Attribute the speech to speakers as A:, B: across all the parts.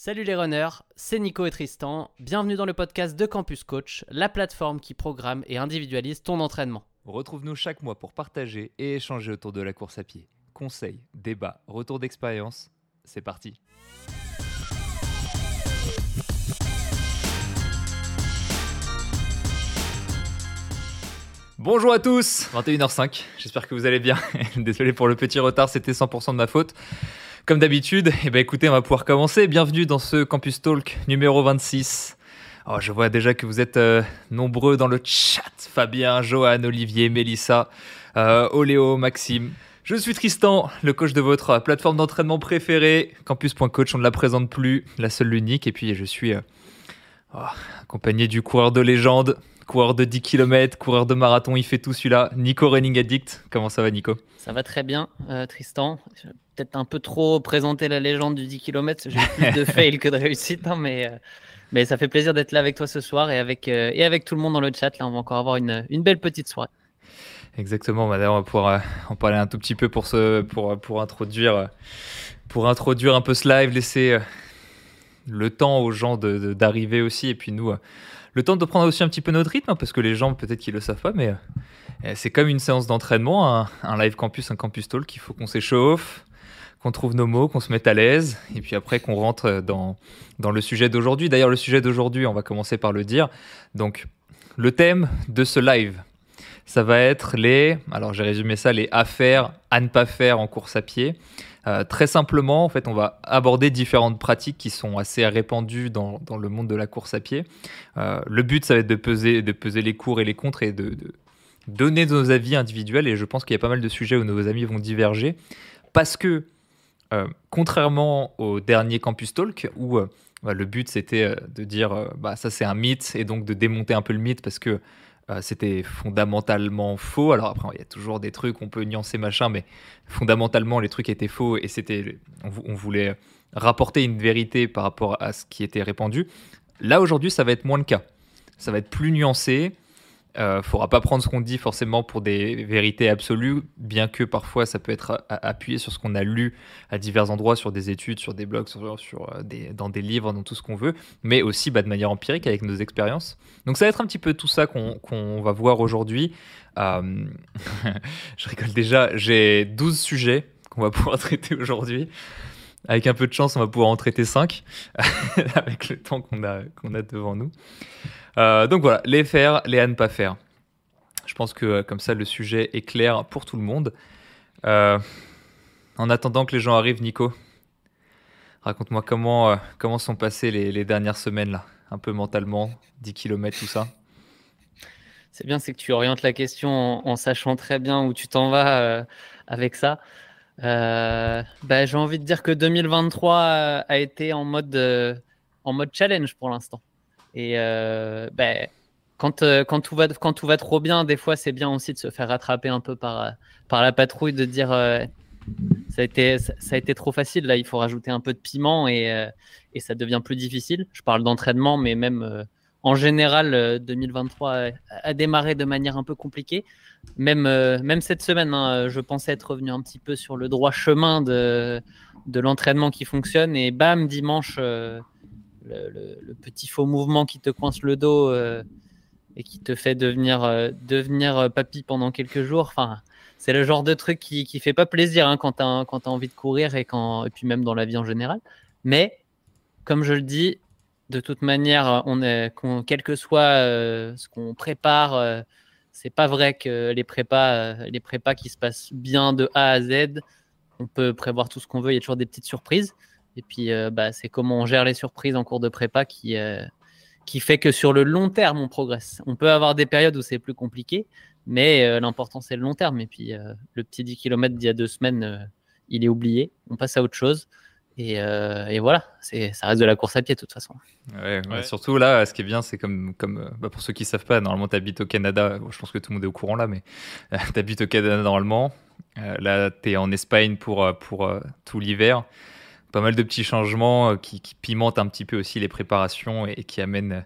A: Salut les runners, c'est Nico et Tristan. Bienvenue dans le podcast de Campus Coach, la plateforme qui programme et individualise ton entraînement.
B: Retrouve-nous chaque mois pour partager et échanger autour de la course à pied. Conseils, débats, retours d'expérience, c'est parti. Bonjour à tous, 21h05, j'espère que vous allez bien. Désolé pour le petit retard, c'était 100% de ma faute. Comme d'habitude, eh ben écoutez, on va pouvoir commencer. Bienvenue dans ce Campus Talk numéro 26. Oh, je vois déjà que vous êtes euh, nombreux dans le chat. Fabien, Johan, Olivier, Mélissa, euh, Oléo, Maxime. Je suis Tristan, le coach de votre plateforme d'entraînement préférée, campus.coach, on ne la présente plus, la seule, l'unique. Et puis je suis euh, oh, accompagné du coureur de légende, coureur de 10 km, coureur de marathon, il fait tout celui-là. Nico Running Addict, comment ça va Nico?
A: Ça va très bien Tristan peut-être un peu trop présenter la légende du 10 km. J'ai plus de fail que de réussite, hein, mais, euh, mais ça fait plaisir d'être là avec toi ce soir et avec, euh, et avec tout le monde dans le chat. Là, on va encore avoir une, une belle petite soirée.
B: Exactement, bah, on va pouvoir euh, en parler un tout petit peu pour, ce, pour, pour, introduire, pour introduire un peu ce live, laisser le temps aux gens d'arriver aussi, et puis nous, le temps de prendre aussi un petit peu notre rythme, hein, parce que les gens peut-être qu'ils le savent pas, mais c'est comme une séance d'entraînement, un, live campus, un campus talk, il faut qu'on s'échauffe, qu'on trouve nos mots, qu'on se mette à l'aise, et puis après qu'on rentre dans, dans le sujet d'aujourd'hui. D'ailleurs, le sujet d'aujourd'hui, on va commencer par le dire. Donc, le thème de ce live, ça va être les, alors j'ai résumé ça, les affaires à ne pas faire en course à pied. Euh, très simplement, en fait, on va aborder différentes pratiques qui sont assez répandues dans, dans le monde de la course à pied. Euh, le but, ça va être de peser, de peser les cours et les contres et de, donner nos avis individuels. Et je pense qu'il y a pas mal de sujets où nos amis vont diverger parce que euh, contrairement au dernier Campus Talk, où bah, le but c'était de dire bah, ça c'est un mythe et donc de démonter un peu le mythe parce que c'était fondamentalement faux. Alors après, il y a toujours des trucs, on peut nuancer machin, mais fondamentalement les trucs étaient faux et c'était, on, voulait rapporter une vérité par rapport à ce qui était répandu. Là aujourd'hui, ça va être moins le cas. Ça va être plus nuancé. Il euh, ne faudra pas prendre ce qu'on dit forcément pour des vérités absolues, bien que parfois ça peut être appuyé sur ce qu'on a lu à divers endroits, sur des études, sur des blogs, sur, euh, des, dans des livres, dans tout ce qu'on veut, mais aussi bah, de manière empirique avec nos expériences. Donc ça va être un petit peu tout ça qu'on va voir aujourd'hui. Euh, je rigole déjà, j'ai 12 sujets qu'on va pouvoir traiter aujourd'hui. Avec un peu de chance, on va pouvoir en traiter 5 avec le temps qu'on a, a devant nous. Euh, donc voilà, les faire, les à ne pas faire. Je pense que euh, comme ça, le sujet est clair pour tout le monde. Euh, en attendant que les gens arrivent, Nico, raconte-moi comment, comment sont passées les, dernières semaines, là, un peu mentalement, 10 km, tout ça.
A: C'est bien, c'est que tu orientes la question en, sachant très bien où tu t'en vas avec ça. Bah, j'ai envie de dire que 2023 a été en mode, en mode challenge pour l'instant. Et euh, ben, quand, euh, quand, tout va, quand tout va trop bien, des fois, c'est bien aussi de se faire rattraper un peu par, par la patrouille, de dire euh, ça, a été, a été trop facile, là, il faut rajouter un peu de piment et, et ça devient plus difficile. Je parle d'entraînement, mais même en général, 2023 a, démarré de manière un peu compliquée. Même, même cette semaine, hein, je pensais être revenu un petit peu sur le droit chemin de, l'entraînement qui fonctionne et bam, dimanche le, petit faux mouvement qui te coince le dos euh, et qui te fait devenir, euh, devenir euh, papy pendant quelques jours. Enfin, c'est le genre de truc qui, qui fait pas plaisir hein, quand tu as, as, envie de courir et, quand, et puis même dans la vie en général. Mais, comme je le dis, de toute manière, est, quel que soit ce qu'on prépare, c'est pas vrai que les prépas, qui se passent bien de A à Z, on peut prévoir tout ce qu'on veut, il y a toujours des petites surprises. Et puis, euh, bah, c'est comment on gère les surprises en cours de prépa qui, euh, qui fait que sur le long terme, on progresse. On peut avoir des périodes où c'est plus compliqué, mais euh, l'important, c'est le long terme. Et puis, le petit 10 km d'il y a deux semaines, il est oublié. On passe à autre chose. Et, et, voilà, c'est, ça reste de la course à pied de toute façon.
B: Ouais, Surtout là, ce qui est bien, c'est comme, comme bah, pour ceux qui ne savent pas, normalement tu habites au Canada, je pense que tout le monde est au courant là, mais tu habites au Canada normalement. là, tu es en Espagne pour, pour tout l'hiver pas mal de petits changements euh, qui, pimentent un petit peu aussi les préparations et, qui amènent euh,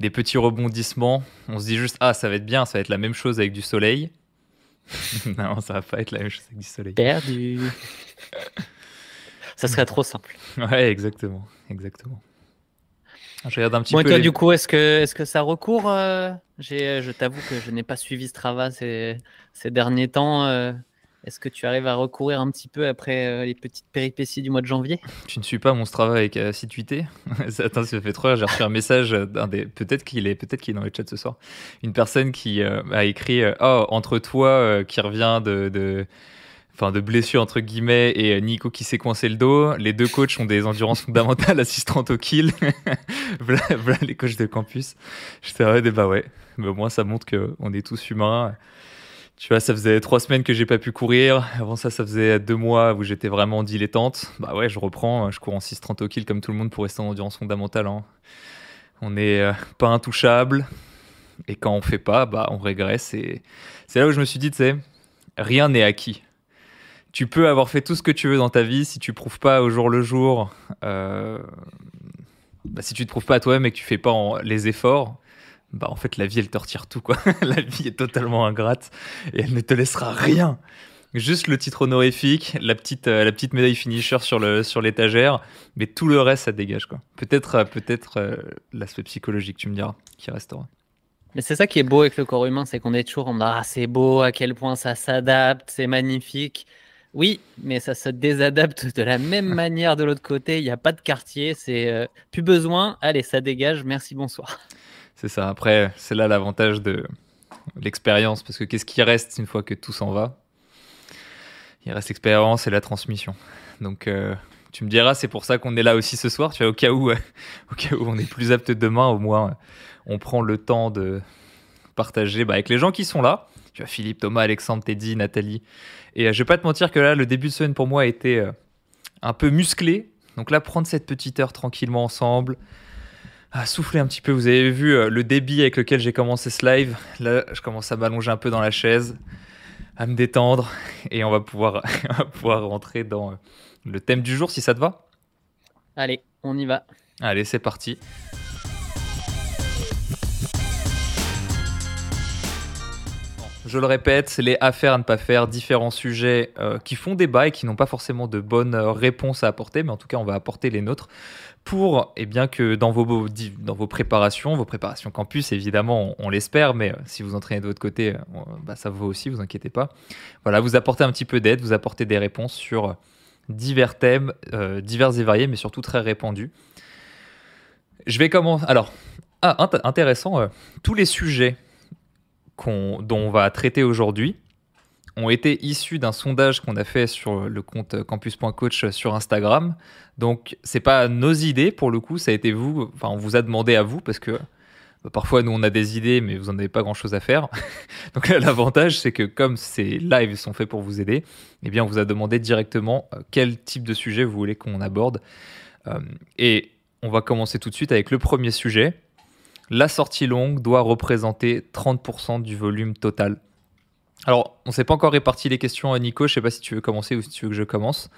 B: des petits rebondissements. On se dit juste, ah, ça va être bien, ça va être la même chose avec du soleil. non, ça va pas être la même chose avec du soleil.
A: Perdu. ça serait trop simple.
B: Ouais, exactement, exactement.
A: Je regarde un petit peu. Toi, du coup, est-ce que, est-ce que ça recourt euh, Je t'avoue que je n'ai pas suivi Strava ces, ces derniers temps. Euh, est-ce que tu arrives à recourir un petit peu après euh, les petites péripéties du mois de janvier?
B: Tu ne suis pas mon Strava avec assiduité Attends, ça fait trop. J'ai reçu un message d'un des. Peut-être qu'il est, peut-être qu'il est dans le chat ce soir. Une personne qui a écrit Oh, entre toi qui revient de enfin de blessure entre guillemets et euh, Nico qui s'est coincé le dos. Les deux coachs ont des endurances fondamentales assistantes au kill. voilà, les coachs de campus. J'étais ouais, bah ouais, mais au moins ça montre qu'on est tous humains. Tu vois, ça faisait trois semaines que j'ai pas pu courir. Avant ça, ça faisait deux mois où j'étais vraiment dilettante. Bah ouais, je reprends. Je cours en 6.30 au kill comme tout le monde pour rester en endurance fondamentale. Hein. On n'est euh, pas intouchable. Et quand on fait pas, bah on régresse. Et c'est là où je me suis dit, tu sais, rien n'est acquis tu peux avoir fait tout ce que tu veux dans ta vie si tu prouves pas au jour le jour, euh, bah, si tu te prouves pas à toi-même et que tu fais pas les efforts, bah en fait la vie elle te retire tout quoi. la vie est totalement ingrate et elle ne te laissera rien. Juste le titre honorifique, la petite, euh, médaille finisher sur l'étagère, mais tout le reste ça dégage quoi. Peut-être euh, peut-être l'aspect psychologique tu me diras qui restera.
A: Mais c'est ça qui est beau avec le corps humain, c'est qu'on est toujours en ah c'est beau, à quel point ça s'adapte, c'est magnifique. Oui, mais ça se désadapte de la même manière de l'autre côté. Il n'y a pas de quartier, c'est euh, plus besoin. Allez, ça dégage. Merci, bonsoir.
B: C'est ça. Après, c'est là l'avantage de l'expérience, parce que qu'est-ce qui reste une fois que tout s'en va? Il reste l'expérience et la transmission. Donc, euh, tu me diras, c'est pour ça qu'on est là aussi ce soir. Tu vois, au cas où, au cas où on est plus apte demain, au moins, on prend le temps de partager bah, avec les gens qui sont là. Tu vois, Philippe, Thomas, Alexandre, Teddy, Nathalie et euh, je vais pas te mentir que là, le début de semaine pour moi a été euh, un peu musclé. Donc là, prendre cette petite heure tranquillement ensemble, à souffler un petit peu. Vous avez vu euh, le débit avec lequel j'ai commencé ce live. Là, je commence à m'allonger un peu dans la chaise, à me détendre, et on va pouvoir, pouvoir rentrer dans le thème du jour si ça te va.
A: Allez, on y va.
B: Allez, c'est parti. Je le répète, les affaires à ne pas faire, différents sujets euh, qui font débat et qui n'ont pas forcément de bonnes euh, réponses à apporter, mais en tout cas, on va apporter les nôtres pour eh bien que dans vos, dans vos préparations, vos préparations campus, évidemment, on, l'espère, mais euh, si vous entraînez de votre côté, bah, ça vaut aussi, vous inquiétez pas. Voilà, vous apportez un petit peu d'aide, vous apportez des réponses sur divers thèmes, divers et variés, mais surtout très répandus. Je vais commencer. Alors, ah, intéressant, tous les sujets dont on va traiter aujourd'hui ont été issus d'un sondage qu'on a fait sur le compte campus.coach sur Instagram. Donc, c'est pas nos idées pour le coup, ça a été vous. Enfin, on vous a demandé à vous parce que bah, parfois nous on a des idées, mais vous n'en avez pas grand chose à faire. Donc, l'avantage c'est que comme ces lives sont faits pour vous aider, eh bien, on vous a demandé directement euh, quel type de sujet vous voulez qu'on aborde. Euh, et on va commencer tout de suite avec le premier sujet. La sortie longue doit représenter 30% du volume total. Alors, on ne s'est pas encore réparti les questions, Nico. Je ne sais pas si tu veux commencer ou si tu veux que je commence.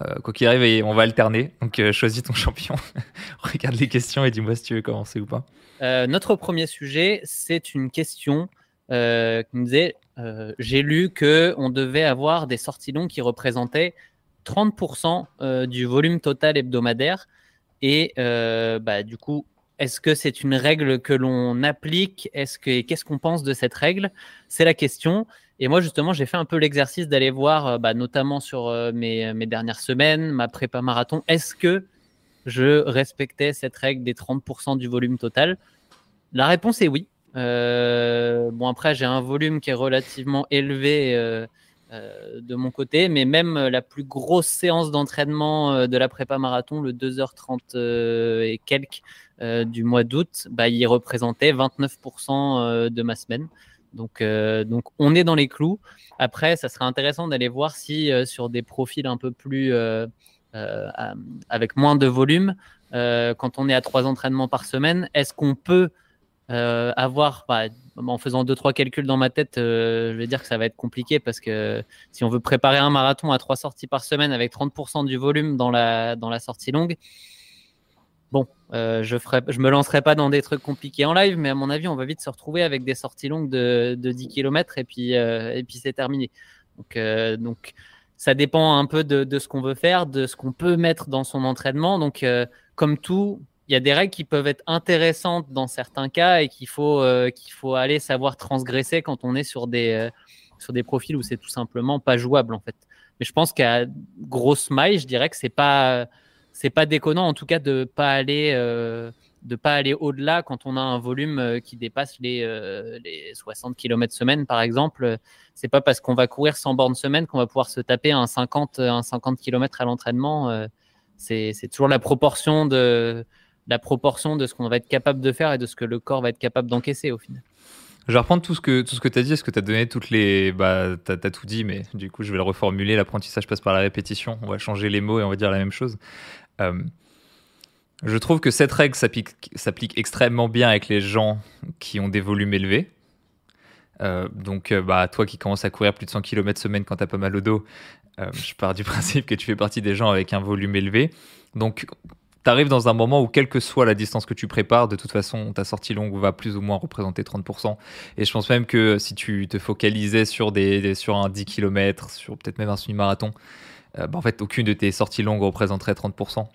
B: Euh, quoi qu'il arrive, on va alterner. Donc, euh, choisis ton champion. Regarde les questions et dis-moi si tu veux commencer ou pas.
A: Euh, notre premier sujet, c'est une question qui nous disait J'ai lu qu'on devait avoir des sorties longues qui représentaient 30% du volume total hebdomadaire. Et bah, du coup, est-ce que c'est une règle que l'on applique? Est-ce que qu'est-ce qu'on pense de cette règle? C'est la question. Et moi justement, j'ai fait un peu l'exercice d'aller voir, euh, bah, notamment sur euh, mes, dernières semaines, ma prépa marathon. Est-ce que je respectais cette règle des 30% du volume total? La réponse est oui. Euh, bon après, j'ai un volume qui est relativement élevé. de mon côté, mais même la plus grosse séance d'entraînement de la prépa marathon, le 2h30 et quelques, euh, du mois d'août, bah, il représentait 29% euh, de ma semaine. Donc, euh, donc, on est dans les clous. Après, ça serait intéressant d'aller voir si sur des profils un peu plus avec moins de volume, quand on est à trois entraînements par semaine, est-ce qu'on peut avoir, bah, en faisant deux trois calculs dans ma tête, je vais dire que ça va être compliqué parce que si on veut préparer un marathon à trois sorties par semaine avec 30% du volume dans la, dans la sortie longue, euh, je ferai, je me lancerai pas dans des trucs compliqués en live, mais à mon avis, on va vite se retrouver avec des sorties longues de, 10 km et puis, euh, et puis c'est terminé. Donc, euh, donc ça dépend un peu de, ce qu'on veut faire, de ce qu'on peut mettre dans son entraînement. Donc, comme tout, il y a des règles qui peuvent être intéressantes dans certains cas et qu'il faut, aller savoir transgresser quand on est sur des, sur des profils où c'est tout simplement pas jouable en fait. Mais je pense qu'à grosse maille, je dirais que c'est pas c'est pas déconnant en tout cas de pas aller euh, de pas aller au-delà quand on a un volume euh, qui dépasse les, euh, les 60 km semaine par exemple. C'est pas parce qu'on va courir 100 bornes semaine qu'on va pouvoir se taper un 50 un 50 km à l'entraînement. c'est toujours la proportion de la proportion de ce qu'on va être capable de faire et de ce que le corps va être capable d'encaisser au final.
B: Je vais reprendre tout ce que, tu as dit, ce que tu as donné toutes les. Bah, tu as, tout dit, mais du coup, je vais le reformuler. L'apprentissage passe par la répétition. On va changer les mots et on va dire la même chose. Euh, je trouve que cette règle s'applique extrêmement bien avec les gens qui ont des volumes élevés. Euh, donc, euh, bah, toi qui commences à courir plus de 100 km semaine quand tu as pas mal au dos, je pars du principe que tu fais partie des gens avec un volume élevé. Donc, tu arrives dans un moment où, quelle que soit la distance que tu prépares, de toute façon, ta sortie longue va plus ou moins représenter 30%. Et je pense même que si tu te focalisais sur un 10 km, sur peut-être même un semi-marathon, euh, bah, en fait, aucune de tes sorties longues représenterait 30%.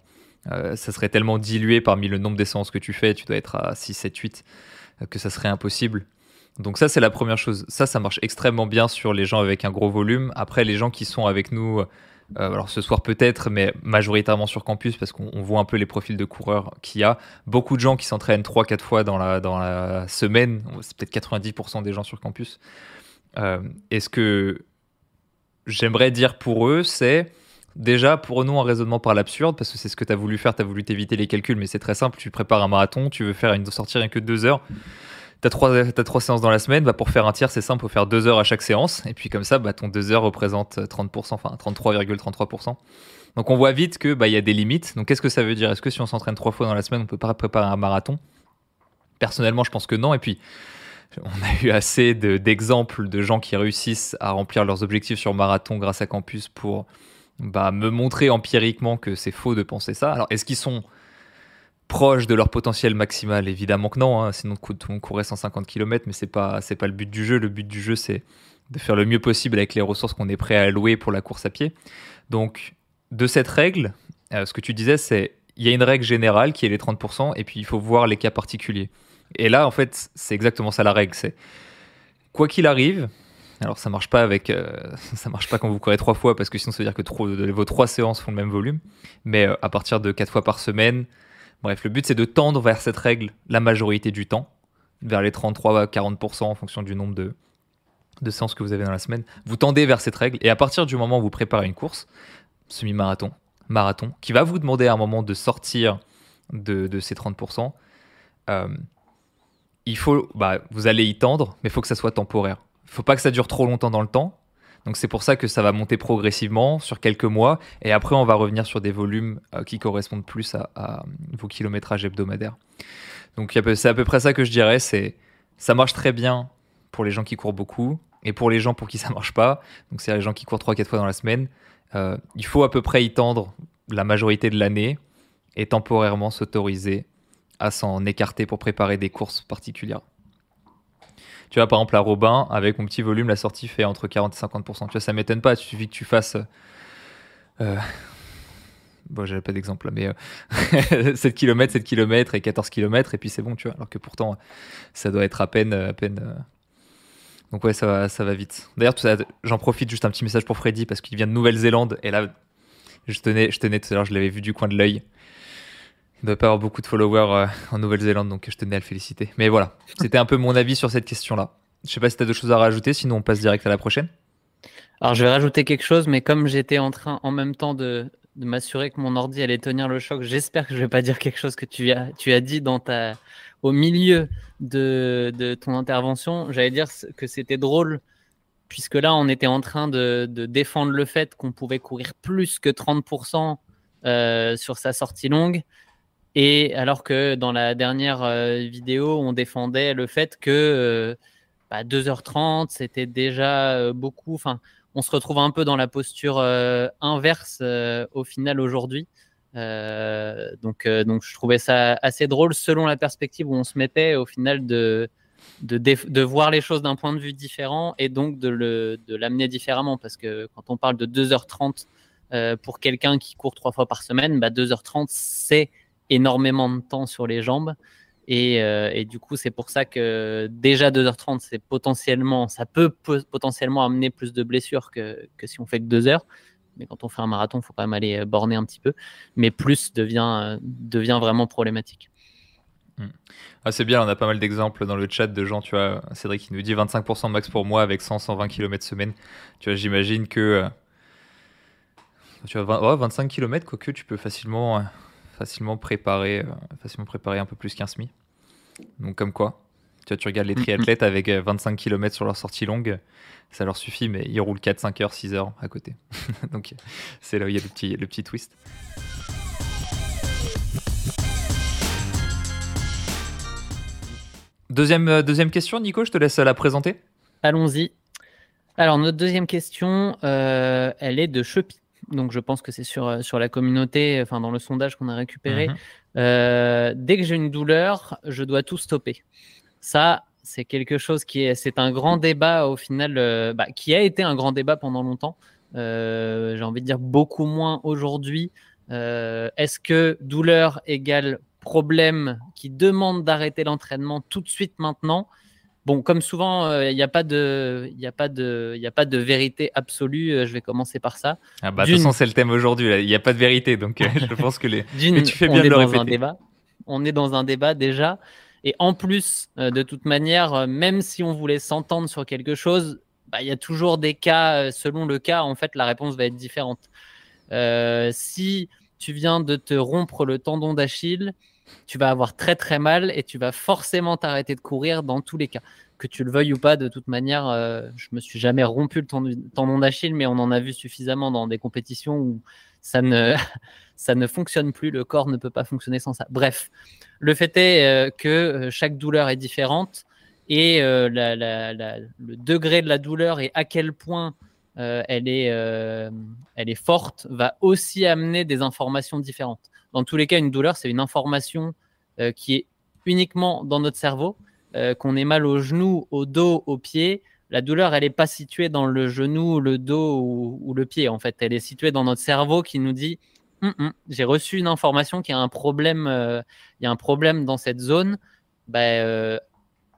B: Euh, ça serait tellement dilué parmi le nombre d'essences que tu fais, tu dois être à 6, 7, 8, que ça serait impossible. Donc ça, c'est la première chose. Ça, ça marche extrêmement bien sur les gens avec un gros volume. Après, les gens qui sont avec nous euh, alors ce soir peut-être, mais majoritairement sur campus parce qu'on voit un peu les profils de coureurs qu'il y a. Beaucoup de gens qui s'entraînent 3-4 fois dans la, dans la semaine, c'est peut-être 90% des gens sur campus. Euh, et ce que j'aimerais dire pour eux, c'est déjà pour nous un raisonnement par l'absurde, parce que c'est ce que tu as voulu faire, tu as voulu t'éviter les calculs, mais c'est très simple, tu prépares un marathon, tu veux faire une sortie rien que 2 heures tu as, trois séances dans la semaine, bah pour faire un tiers, c'est simple, faut faire deux heures à chaque séance. Et puis comme ça, bah, ton deux heures représente 30%, enfin 33,33%. Donc on voit vite qu'il bah, y a des limites. Donc qu'est-ce que ça veut dire? Est-ce que si on s'entraîne trois fois dans la semaine, on peut pas préparer un marathon? Personnellement, je pense que non. Et puis, on a eu assez d'exemples de, gens qui réussissent à remplir leurs objectifs sur marathon grâce à Campus pour bah, me montrer empiriquement que c'est faux de penser ça. Alors, est-ce qu'ils sont proche de leur potentiel maximal Évidemment que non, hein. sinon monde courait 150 km, mais c'est pas c'est pas le but du jeu. Le but du jeu, c'est de faire le mieux possible avec les ressources qu'on est prêt à allouer pour la course à pied. Donc, de cette règle, euh, ce que tu disais, c'est il y a une règle générale qui est les 30%, et puis il faut voir les cas particuliers. Et là, en fait, c'est exactement ça la règle. C'est quoi qu'il arrive. Alors ça marche pas avec, euh, ça marche pas quand vous courez trois fois parce que sinon ça veut dire que vos trois séances font le même volume. Mais euh, à partir de quatre fois par semaine, Bref, le but c'est de tendre vers cette règle la majorité du temps, vers les 33 à 40% en fonction du nombre de, de séances que vous avez dans la semaine. Vous tendez vers cette règle et à partir du moment où vous préparez une course, semi-marathon, marathon, qui va vous demander à un moment de sortir de, ces 30%, euh, il faut, bah, vous allez y tendre, mais il faut que ça soit temporaire. Il faut pas que ça dure trop longtemps dans le temps, donc c'est pour ça que ça va monter progressivement sur quelques mois et après on va revenir sur des volumes euh, qui correspondent plus à, vos kilométrages hebdomadaires. Donc c'est à peu près ça que je dirais, c'est ça marche très bien pour les gens qui courent beaucoup et pour les gens pour qui ça marche pas. Donc c'est les gens qui courent 3-4 fois dans la semaine. Euh, il faut à peu près y tendre la majorité de l'année et temporairement s'autoriser à s'en écarter pour préparer des courses particulières. Tu vois, par exemple, à Robin, avec mon petit volume, la sortie fait entre 40 et 50%. Tu vois, ça m'étonne pas. Il suffit que tu fasses. Euh, bon, j'avais pas d'exemple mais 7 km, 7 km et 14 km, et puis c'est bon, tu vois. Alors que pourtant, ça doit être à peine. À peine euh. Donc, ouais, ça va, ça va vite. D'ailleurs, j'en profite juste un petit message pour Freddy parce qu'il vient de Nouvelle-Zélande, et là, je tenais, je tenais tout à l'heure, je l'avais vu du coin de l'œil. Il ne doit pas avoir beaucoup de followers euh, en Nouvelle-Zélande, donc je tenais à le féliciter. Mais voilà, c'était un peu mon avis sur cette question-là. Je sais pas si tu as d'autres choses à rajouter, sinon on passe direct à la prochaine.
A: Alors je vais rajouter quelque chose, mais comme j'étais en train en même temps de, m'assurer que mon ordi allait tenir le choc, j'espère que je vais pas dire quelque chose que tu as, tu as dit dans ta, au milieu de, de ton intervention. J'allais dire que c'était drôle, puisque là on était en train de, de défendre le fait qu'on pouvait courir plus que 30% euh, sur sa sortie longue. Et alors que dans la dernière euh, vidéo, on défendait le fait que 2h30, euh, bah, c'était déjà euh, beaucoup. Enfin, on se retrouve un peu dans la posture inverse au final aujourd'hui. donc, donc, je trouvais ça assez drôle selon la perspective où on se mettait au final de, de, de, voir les choses d'un point de vue différent et donc de l'amener différemment. Parce que quand on parle de 2h30 euh, pour quelqu'un qui court trois fois par semaine, bah 2h30, c'est énormément de temps sur les jambes. Et, euh, et du coup, c'est pour ça que déjà 2h30, c'est potentiellement, ça peut potentiellement amener plus de blessures que, que si on fait que 2 heures. Mais quand on fait un marathon, il faut quand même aller euh, borner un petit peu. Mais plus devient, devient vraiment problématique.
B: Hmm. Ah, c'est bien, on a pas mal d'exemples dans le chat de gens, tu vois, Cédric qui nous dit 25% max pour moi avec 100-120 km semaine. Tu vois, j'imagine que euh, tu as 25 km, quoique tu peux facilement, euh, facilement, préparer, euh, facilement préparer un peu plus qu'un SMI. Donc comme quoi, tu, tu regardes les triathlètes avec 25 km sur leur sortie longue, ça leur suffit, mais ils roulent 4, 5 heures, 6 heures à côté. Donc c'est là où il y a le petit, le petit twist. Deuxième, euh, deuxième question, Nico, je te laisse la présenter.
A: Allons-y. Alors, notre deuxième question, euh, elle est de Chepi. Donc, je pense que c'est sur, euh, sur la communauté, enfin, dans le sondage qu'on a récupéré. Mhm. dès que j'ai une douleur, je dois tout stopper. Ça, c'est quelque chose qui est, c'est un grand débat au final, bah, qui a été un grand débat pendant longtemps. j'ai envie de dire beaucoup moins aujourd'hui. Est-ce que douleur égale problème qui demande d'arrêter l'entraînement tout de suite maintenant, bon, comme souvent, euh, il n'y a, pas de, a, pas de, a pas de vérité absolue. Euh, je vais commencer par ça.
B: Ah bah, de toute façon, c'est le thème aujourd'hui. Il n'y a pas de vérité. Donc, euh, je pense que les.
A: Mais tu fais bien on est dans Un débat. On est dans un débat déjà. Et en plus, de toute manière, même si on voulait s'entendre sur quelque chose, bah, il y a toujours des cas, selon le cas, en fait, la réponse va être différente. si tu viens de te rompre le tendon d'Achille, tu vas avoir très très mal et tu vas forcément t'arrêter de courir dans tous les cas. Que tu le veuilles ou pas, de toute manière, euh, je me suis jamais rompu le tendon d'Achille, mais on en a vu suffisamment dans des compétitions où ça ne, ça ne fonctionne plus, le corps ne peut pas fonctionner sans ça. Bref, le fait est euh, que euh, chaque douleur est différente et le degré de la douleur et à quel point elle est forte va aussi amener des informations différentes. Dans tous les cas, une douleur, c'est une information euh, qui est uniquement dans notre cerveau. Euh, qu'on ait mal au genou, au dos, au pied, la douleur, elle n'est pas située dans le genou, le dos ou, le pied. En fait, elle est située dans notre cerveau qui nous dit hum, hum, j'ai reçu une information qu'il y a un problème, euh, il y a un problème dans cette zone. Ben,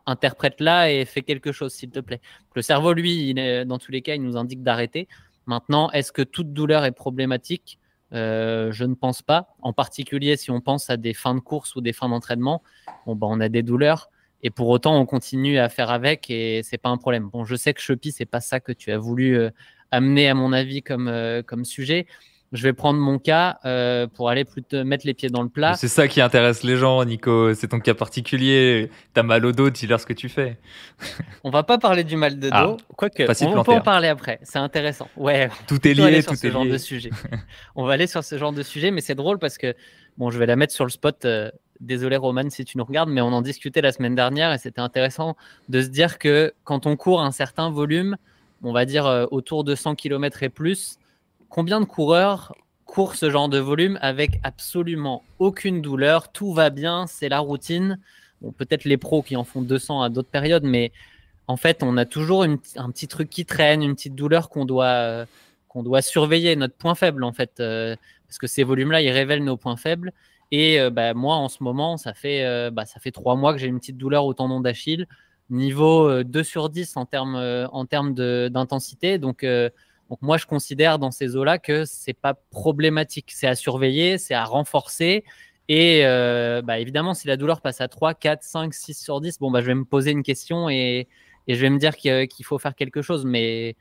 A: interprète-la et fais quelque chose, s'il te plaît. Le cerveau, lui, dans tous les cas, il nous indique d'arrêter. Maintenant, est-ce que toute douleur est problématique? Euh, je ne pense pas. En particulier, si on pense à des fins de course ou des fins d'entraînement, bon, bah, on a des douleurs et pour autant, on continue à faire avec et c'est pas un problème. Bon, je sais que Chopi, c'est pas ça que tu as voulu euh, amener, à mon avis, comme, euh, comme sujet. Je vais prendre mon cas euh, pour aller plutôt mettre les pieds dans le plat.
B: C'est ça qui intéresse les gens, Nico. C'est ton cas particulier. T'as mal au dos, dis-leur ce que tu fais.
A: on va pas parler du mal de ah, dos, quoique on, peut en parler après. C'est intéressant. Ouais.
B: Tout est lié, tout
A: ce genre de sujet. on va aller sur ce genre de sujet, mais c'est drôle parce que bon, je vais la mettre sur le spot. Euh, désolé Roman si tu nous regardes, mais on en discutait la semaine dernière et c'était intéressant de se dire que quand on court un certain volume, on va dire euh, autour de 100 km et plus, combien de coureurs courent ce genre de volume avec absolument aucune douleur, tout va bien, c'est la routine. Bon, peut-être les pros qui en font 200 à d'autres périodes, mais en fait, on a toujours un petit truc qui traîne, une petite douleur qu'on doit, doit surveiller, notre point faible en fait, euh, parce que ces volumes-là, ils révèlent nos points faibles. Et euh, bah, moi, en ce moment, ça fait, euh, bah, ça fait trois mois que j'ai une petite douleur au tendon d'Achille, niveau 2 sur 10 en termes en termes d'intensité. Donc, donc moi, je considère dans ces eaux-là que c'est pas problématique. C'est à surveiller, c'est à renforcer. Et euh, bah, évidemment, si la douleur passe à 3, 4, 5, 6 sur 10, bon, bah, je vais me poser une question et, je vais me dire qu'il faut faire quelque chose. Mais,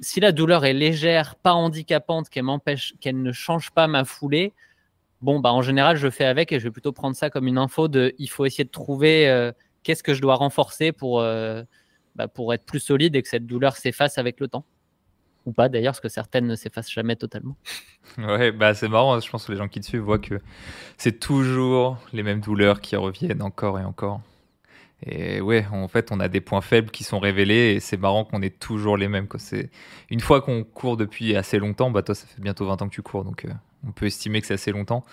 A: si la douleur est légère, pas handicapante, qu'elle ne change pas ma foulée, bon, bah, en général, je fais avec et je vais plutôt prendre ça comme une info de il faut essayer de trouver euh, qu'est-ce que je dois renforcer pour, euh, bah, pour être plus solide et que cette douleur s'efface avec le temps ou pas d'ailleurs, parce que certaines ne s'effacent jamais totalement.
B: Ouais, bah c'est marrant, hein. je pense que les gens qui te suivent voient que c'est toujours les mêmes douleurs qui reviennent encore et encore. Et ouais, en fait, on a des points faibles qui sont révélés et c'est marrant qu'on ait toujours les mêmes. C'est Une fois qu'on court depuis assez longtemps, bah toi, ça fait bientôt 20 ans que tu cours, donc euh, on peut estimer que c'est assez longtemps.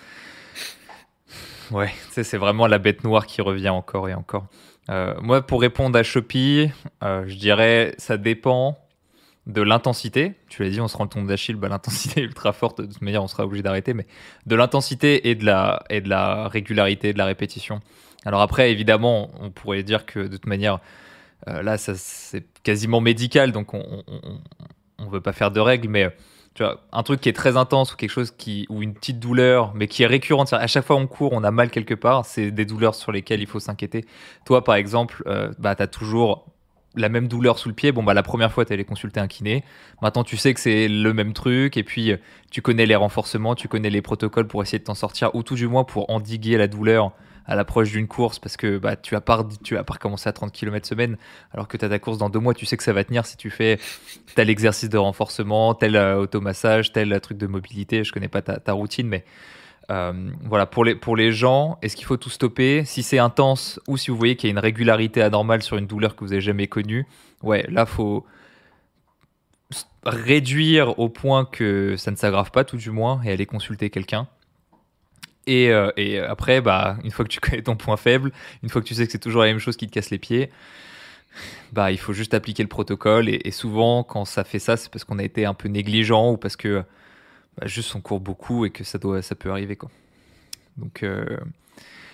B: Ouais, c'est vraiment la bête noire qui revient encore et encore. Euh, moi, pour répondre à Shopee, euh, je dirais ça dépend de l'intensité. Tu l'as dit, on se rend le ton d'Achille, bah, l'intensité est ultra forte, de toute manière, on sera obligé d'arrêter, mais de l'intensité et, de la, et de la régularité, de la répétition. Alors après, évidemment, on pourrait dire que de toute manière, euh, là, c'est quasiment médical, donc on ne veut pas faire de règles, mais tu vois, un truc qui est très intense ou quelque chose qui ou une petite douleur mais qui est récurrente à chaque fois on court on a mal quelque part c'est des douleurs sur lesquelles il faut s'inquiéter toi par exemple euh, bah tu as toujours la même douleur sous le pied bon bah la première fois tu allé consulter un kiné maintenant tu sais que c'est le même truc et puis euh, tu connais les renforcements tu connais les protocoles pour essayer de t'en sortir ou tout du moins pour endiguer la douleur à l'approche d'une course parce que bah, tu as pas tu as pas recommencé à 30 km semaine alors que tu as ta course dans deux mois, tu sais que ça va tenir si tu fais tel exercice de renforcement, tel euh, automassage, tel truc de mobilité. Je connais pas ta, routine, mais euh, voilà, pour les, pour les gens, est-ce qu'il faut tout stopper? Si c'est intense ou si vous voyez qu'il y a une régularité anormale sur une douleur que vous avez jamais connue, ouais, là, faut réduire au point que ça ne s'aggrave pas, tout du moins, et aller consulter quelqu'un. Et, euh, et, après, bah, une fois que tu connais ton point faible, une fois que tu sais que c'est toujours la même chose qui te casse les pieds, bah, il faut juste appliquer le protocole. Et, souvent, quand ça fait ça, c'est parce qu'on a été un peu négligent ou parce que bah, juste on court beaucoup et que ça, doit, ça peut arriver. Quoi. Donc, euh,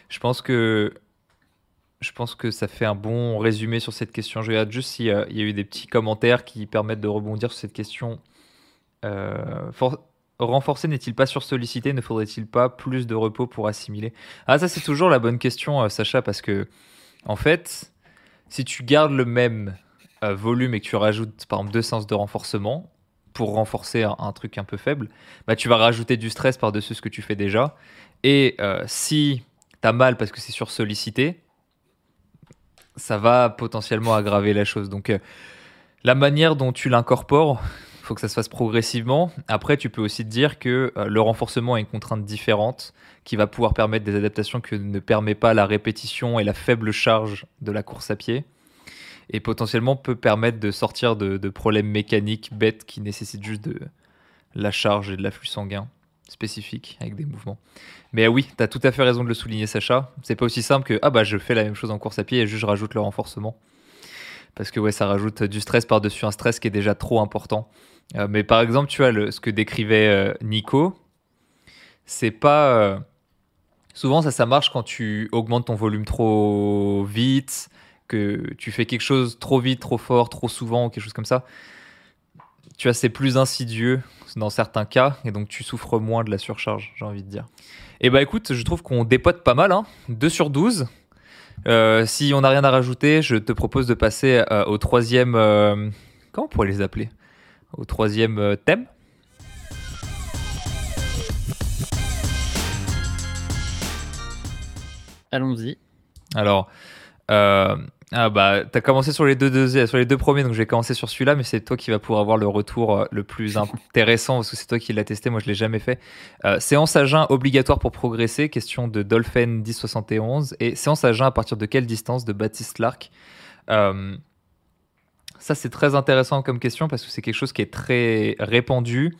B: je pense que je pense que ça fait un bon résumé sur cette question. Je regarde juste s'il y a eu des petits commentaires qui permettent de rebondir sur cette question. Euh, renforcer n'est-il pas sursollicité? Ne faudrait-il pas plus de repos pour assimiler? Ah, ça, c'est toujours la bonne question, euh, Sacha, parce que, en fait, si tu gardes le même volume et que tu rajoutes, par exemple, deux séances de renforcement pour renforcer un, truc un peu faible, bah, tu vas rajouter du stress par-dessus ce que tu fais déjà. Et euh, si tu as mal parce que c'est sursollicité, ça va potentiellement aggraver la chose. Donc, la manière dont tu l'incorpores, il faut que ça se fasse progressivement. Après, tu peux aussi te dire que euh, le renforcement a une contrainte différente qui va pouvoir permettre des adaptations que ne permet pas la répétition et la faible charge de la course à pied. Et potentiellement peut permettre de sortir de, problèmes mécaniques bêtes qui nécessitent juste de la charge et de l'afflux sanguin spécifique avec des mouvements. Mais oui, tu as tout à fait raison de le souligner, Sacha. C'est pas aussi simple que ah bah je fais la même chose en course à pied et juste je rajoute le renforcement. Parce que ouais, ça rajoute du stress par-dessus un stress qui est déjà trop important. Euh, mais par exemple, tu vois, le, ce que décrivait euh, Nico, c'est pas. Euh, souvent, ça, ça marche quand tu augmentes ton volume trop vite, que tu fais quelque chose trop vite, trop fort, trop souvent, ou quelque chose comme ça. Tu vois, c'est plus insidieux dans certains cas, et donc tu souffres moins de la surcharge, j'ai envie de dire. Et bah écoute, je trouve qu'on dépote pas mal, hein 2 sur 12. si on n'a rien à rajouter, je te propose de passer au troisième. comment on pourrait les appeler? Au troisième euh, thème.
A: Allons-y.
B: Alors, euh, ah bah, tu as commencé sur les, deux, sur les deux premiers, donc je vais commencer sur celui-là, mais c'est toi qui vas pouvoir avoir le retour euh, le plus intéressant, parce que c'est toi qui l'as testé, moi je l'ai jamais fait. séance à jeun obligatoire pour progresser, question de Dolphin 1071, et séance à jeun à partir de quelle distance de Baptiste Lark ça, c'est très intéressant comme question parce que c'est quelque chose qui est très répandu.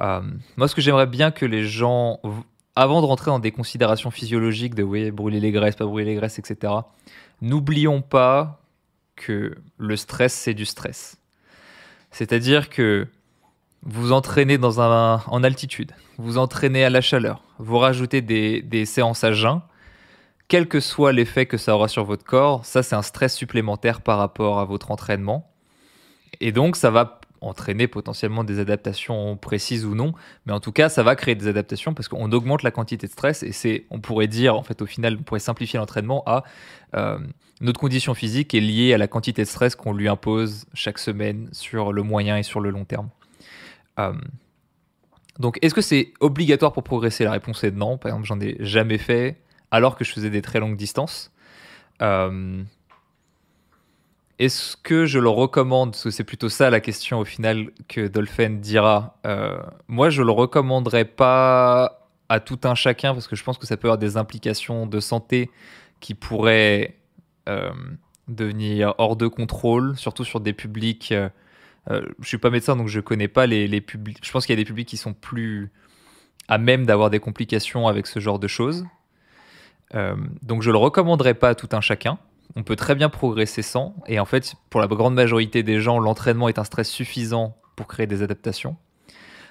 B: Euh, moi, ce que j'aimerais bien que les gens, avant de rentrer dans des considérations physiologiques de oui, brûler les graisses, pas brûler les graisses, etc., n'oublions pas que le stress, c'est du stress. C'est-à-dire que vous entraînez dans un, en altitude, vous entraînez à la chaleur, vous rajoutez des, des séances à jeun, quel que soit l'effet que ça aura sur votre corps, ça c'est un stress supplémentaire par rapport à votre entraînement. Et donc ça va entraîner potentiellement des adaptations précises ou non, mais en tout cas ça va créer des adaptations parce qu'on augmente la quantité de stress et c'est, on pourrait dire en fait au final, on pourrait simplifier l'entraînement à euh, notre condition physique est liée à la quantité de stress qu'on lui impose chaque semaine sur le moyen et sur le long terme. Euh, donc est-ce que c'est obligatoire pour progresser? La réponse est non. Par exemple, j'en ai jamais fait alors que je faisais des très longues distances. Euh, est-ce que je le recommande? C'est plutôt ça la question au final que Dolphin dira. Euh, moi, je le recommanderais pas à tout un chacun parce que je pense que ça peut avoir des implications de santé qui pourraient euh, devenir hors de contrôle, surtout sur des publics. je suis pas médecin donc je connais pas les, les publics. Je pense qu'il y a des publics qui sont plus à même d'avoir des complications avec ce genre de choses. donc je le recommanderais pas à tout un chacun. On peut très bien progresser sans. Et en fait, pour la grande majorité des gens, l'entraînement est un stress suffisant pour créer des adaptations.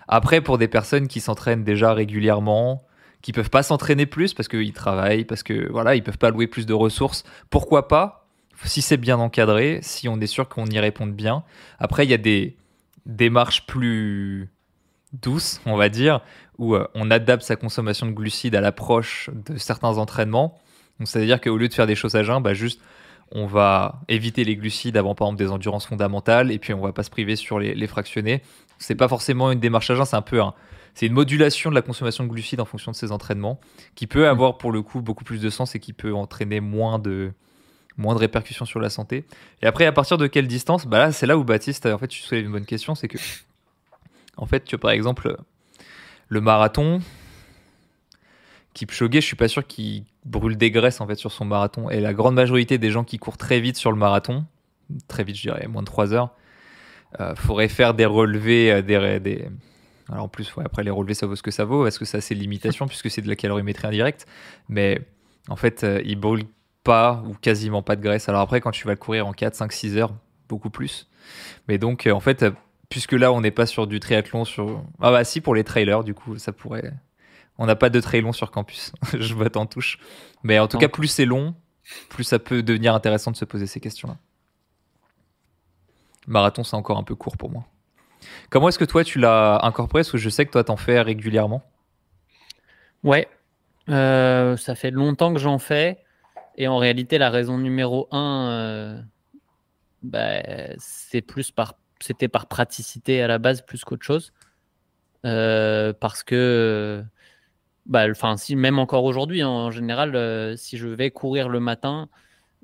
B: Après, pour des personnes qui s'entraînent déjà régulièrement, qui peuvent pas s'entraîner plus parce qu'ils travaillent, parce que voilà, ils peuvent pas louer plus de ressources, pourquoi pas Si c'est bien encadré, si on est sûr qu'on y réponde bien. Après, il y a des démarches plus douces, on va dire, où euh, on adapte sa consommation de glucides à l'approche de certains entraînements. C'est-à-dire qu'au lieu de faire des choses à jeun, bah juste on va éviter les glucides avant par exemple des endurances fondamentales et puis on va pas se priver sur les, les fractionnés. C'est pas forcément une démarche à jeun, c'est un peu un, c'est une modulation de la consommation de glucides en fonction de ses entraînements qui peut avoir pour le coup beaucoup plus de sens et qui peut entraîner moins de moins de répercussions sur la santé. Et après, à partir de quelle distance? Bah là, c'est là où Baptiste, en fait, tu soulèves une bonne question, c'est que, en fait, tu vois, par exemple, le marathon, Kipchoge, je suis pas sûr qu'il brûle des graisses en fait sur son marathon. Et la grande majorité des gens qui courent très vite sur le marathon, très vite, je dirais moins de 3 heures, euh, faudrait faire des relevés, euh, des, alors en plus, après les relevés, ça vaut ce que ça vaut, parce que ça c'est limitation puisque c'est de la calorimétrie indirecte. Mais en fait, euh, il brûle pas ou quasiment pas de graisse. Alors après, quand tu vas le courir en 4, 5, 6 heures, beaucoup plus. Mais donc, en fait, puisque là, on n'est pas sur du triathlon, sur. Ah bah si, pour les trailers, du coup, ça pourrait. On n'a pas de trail long sur campus. je vote en touche. Mais en tout cas, plus c'est long, plus ça peut devenir intéressant de se poser ces questions-là. Marathon, c'est encore un peu court pour moi. Comment est-ce que toi, tu l'as incorporé? Parce que je sais que toi, t'en fais régulièrement.
A: Ouais, euh, ça fait longtemps que j'en fais. Et en réalité, la raison numéro un, euh, bah, c'est plus par, c'était par praticité à la base plus qu'autre chose. Euh, parce que, bah, enfin, même encore aujourd'hui, hein, en général, si je vais courir le matin,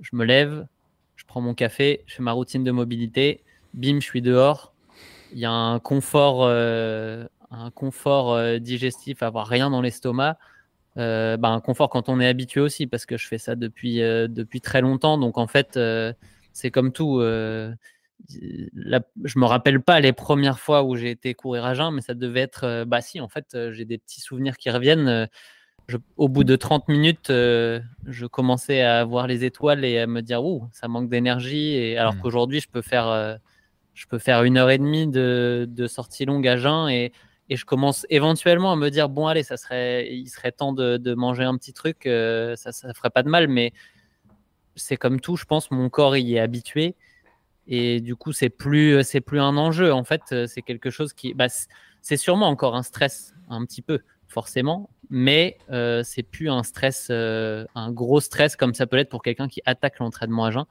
A: je me lève, je prends mon café, je fais ma routine de mobilité, bim, je suis dehors, il y a un confort, euh, un confort euh, digestif, avoir rien dans l'estomac. Euh, bah, un confort quand on est habitué aussi, parce que je fais ça depuis très longtemps. Donc en fait, c'est comme tout. Je me rappelle pas les premières fois où j'ai été courir à jeun, mais ça devait être. bah si, en fait, j'ai des petits souvenirs qui reviennent. au bout de 30 minutes, je commençais à voir les étoiles et à me dire, ouh, ça manque d'énergie. Et alors mmh. qu'aujourd'hui, je peux faire je peux faire une heure et demie de, sortie longue à jeun et, je commence éventuellement à me dire bon allez ça serait il serait temps de, manger un petit truc euh, ça ça ferait pas de mal mais c'est comme tout je pense mon corps y est habitué et du coup c'est plus c'est plus un enjeu en fait c'est quelque chose qui bah, c'est sûrement encore un stress un petit peu forcément mais euh, c'est plus un stress euh, un gros stress comme ça peut l'être pour quelqu'un qui attaque l'entraînement à jeun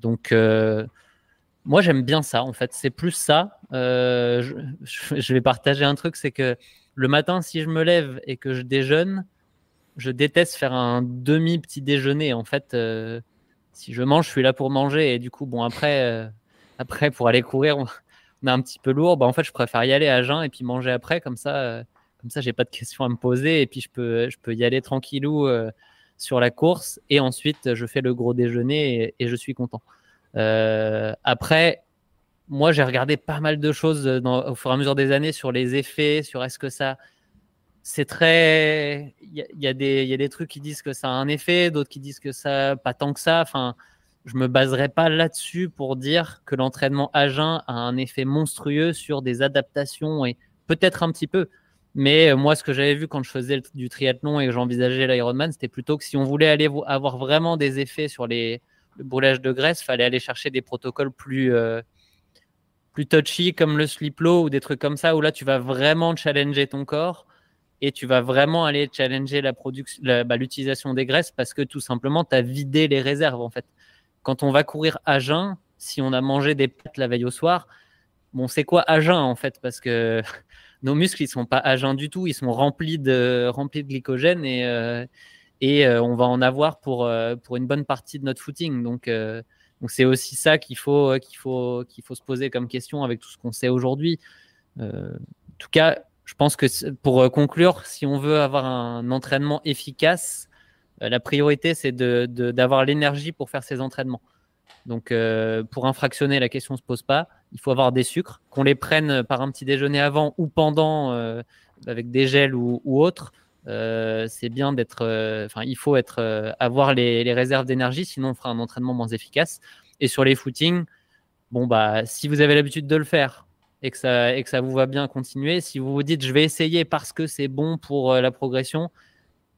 A: donc moi, j'aime bien ça, en fait. C'est plus ça. Euh, je, vais partager un truc, c'est que le matin, si je me lève et que je déjeune, je déteste faire un demi-petit déjeuner. En fait, euh, si je mange, je suis là pour manger. Et du coup, bon, après, euh, après pour aller courir, on, est un petit peu lourd. Bah, en fait, je préfère y aller à jeun et puis manger après. Comme ça, comme ça j'ai pas de questions à me poser. Et puis, je peux, je peux y aller tranquillou sur la course. Et ensuite, je fais le gros déjeuner et je suis content. Euh, après, moi, j'ai regardé pas mal de choses au fur et à mesure des années sur les effets, sur est-ce que ça. C'est très. Il y, a des trucs qui disent que ça a un effet, d'autres qui disent que ça, pas tant que ça. Enfin, je me baserai pas là-dessus pour dire que l'entraînement à jeun a un effet monstrueux sur des adaptations et peut-être un petit peu. Mais euh, moi, ce que j'avais vu quand je faisais du triathlon et que j'envisageais l'Ironman, c'était plutôt que si on voulait aller avoir vraiment des effets sur les, le brûlage de graisse, fallait aller chercher des protocoles plus, euh, plus touchy comme le sleep low ou des trucs comme ça où là tu vas vraiment challenger ton corps et tu vas vraiment aller challenger bah, l'utilisation des graisses parce que tout simplement tu as vidé les réserves en fait. Quand on va courir à jeun, si on a mangé des pâtes la veille au soir, bon c'est quoi à jeun en fait? Parce que nos muscles ils sont pas à jeun du tout, ils sont remplis de remplis de glycogène et euh, et euh, on va en avoir pour, euh, pour une bonne partie de notre footing. Donc, donc c'est aussi ça qu'il faut, qu'il faut, qu'il faut se poser comme question avec tout ce qu'on sait aujourd'hui. en tout cas, je pense que pour conclure, si on veut avoir un entraînement efficace, la priorité, c'est d'avoir de, l'énergie pour faire ces entraînements. Donc, pour infractionner, la question ne se pose pas. Il faut avoir des sucres, qu'on les prenne par un petit déjeuner avant ou pendant, avec des gels ou, ou autre c'est bien d'être. Enfin, il faut être, avoir les, réserves d'énergie, sinon on fera un entraînement moins efficace. Et sur les footings, bon, bah, si vous avez l'habitude de le faire et que, ça, vous va bien continuer, si vous vous dites je vais essayer parce que c'est bon pour la progression,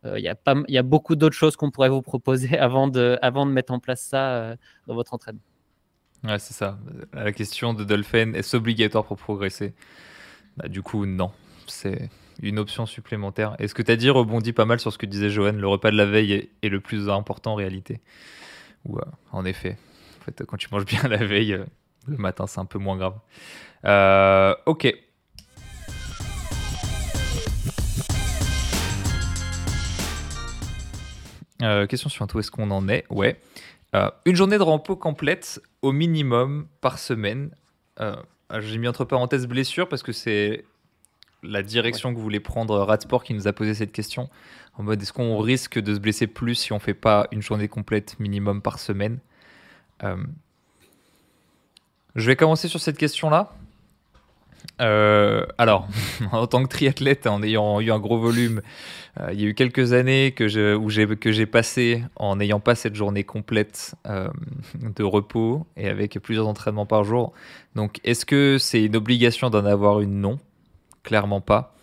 A: il y, a y a beaucoup d'autres choses qu'on pourrait vous proposer avant de, avant de mettre en place ça dans votre entraînement.
B: Ouais, c'est ça. La question de Dolphin, est-ce obligatoire pour progresser? Bah, Du coup, non. C'est une option supplémentaire. Et ce que tu as dit rebondit pas mal sur ce que disait Johan. Le repas de la veille est, le plus important en réalité. Ou, euh, en effet, en fait, quand tu manges bien la veille, euh, le matin, c'est un peu moins grave. Euh, ok. question suivante, où est-ce qu'on en est? Ouais. Euh, une journée de repos complète au minimum par semaine. Euh, j'ai mis entre parenthèses blessure parce que c'est la direction que voulait prendre Radsport qui nous a posé cette question. En mode, est-ce qu'on risque de se blesser plus si on fait pas une journée complète minimum par semaine? Euh, Je vais commencer sur cette question-là. Alors, en tant que triathlète, en ayant eu un gros volume, euh, il y a eu quelques années que où j'ai, que j'ai passé en n'ayant pas cette journée complète euh, de repos et avec plusieurs entraînements par jour. Donc, est-ce que c'est une obligation d'en avoir une? Non, clairement pas.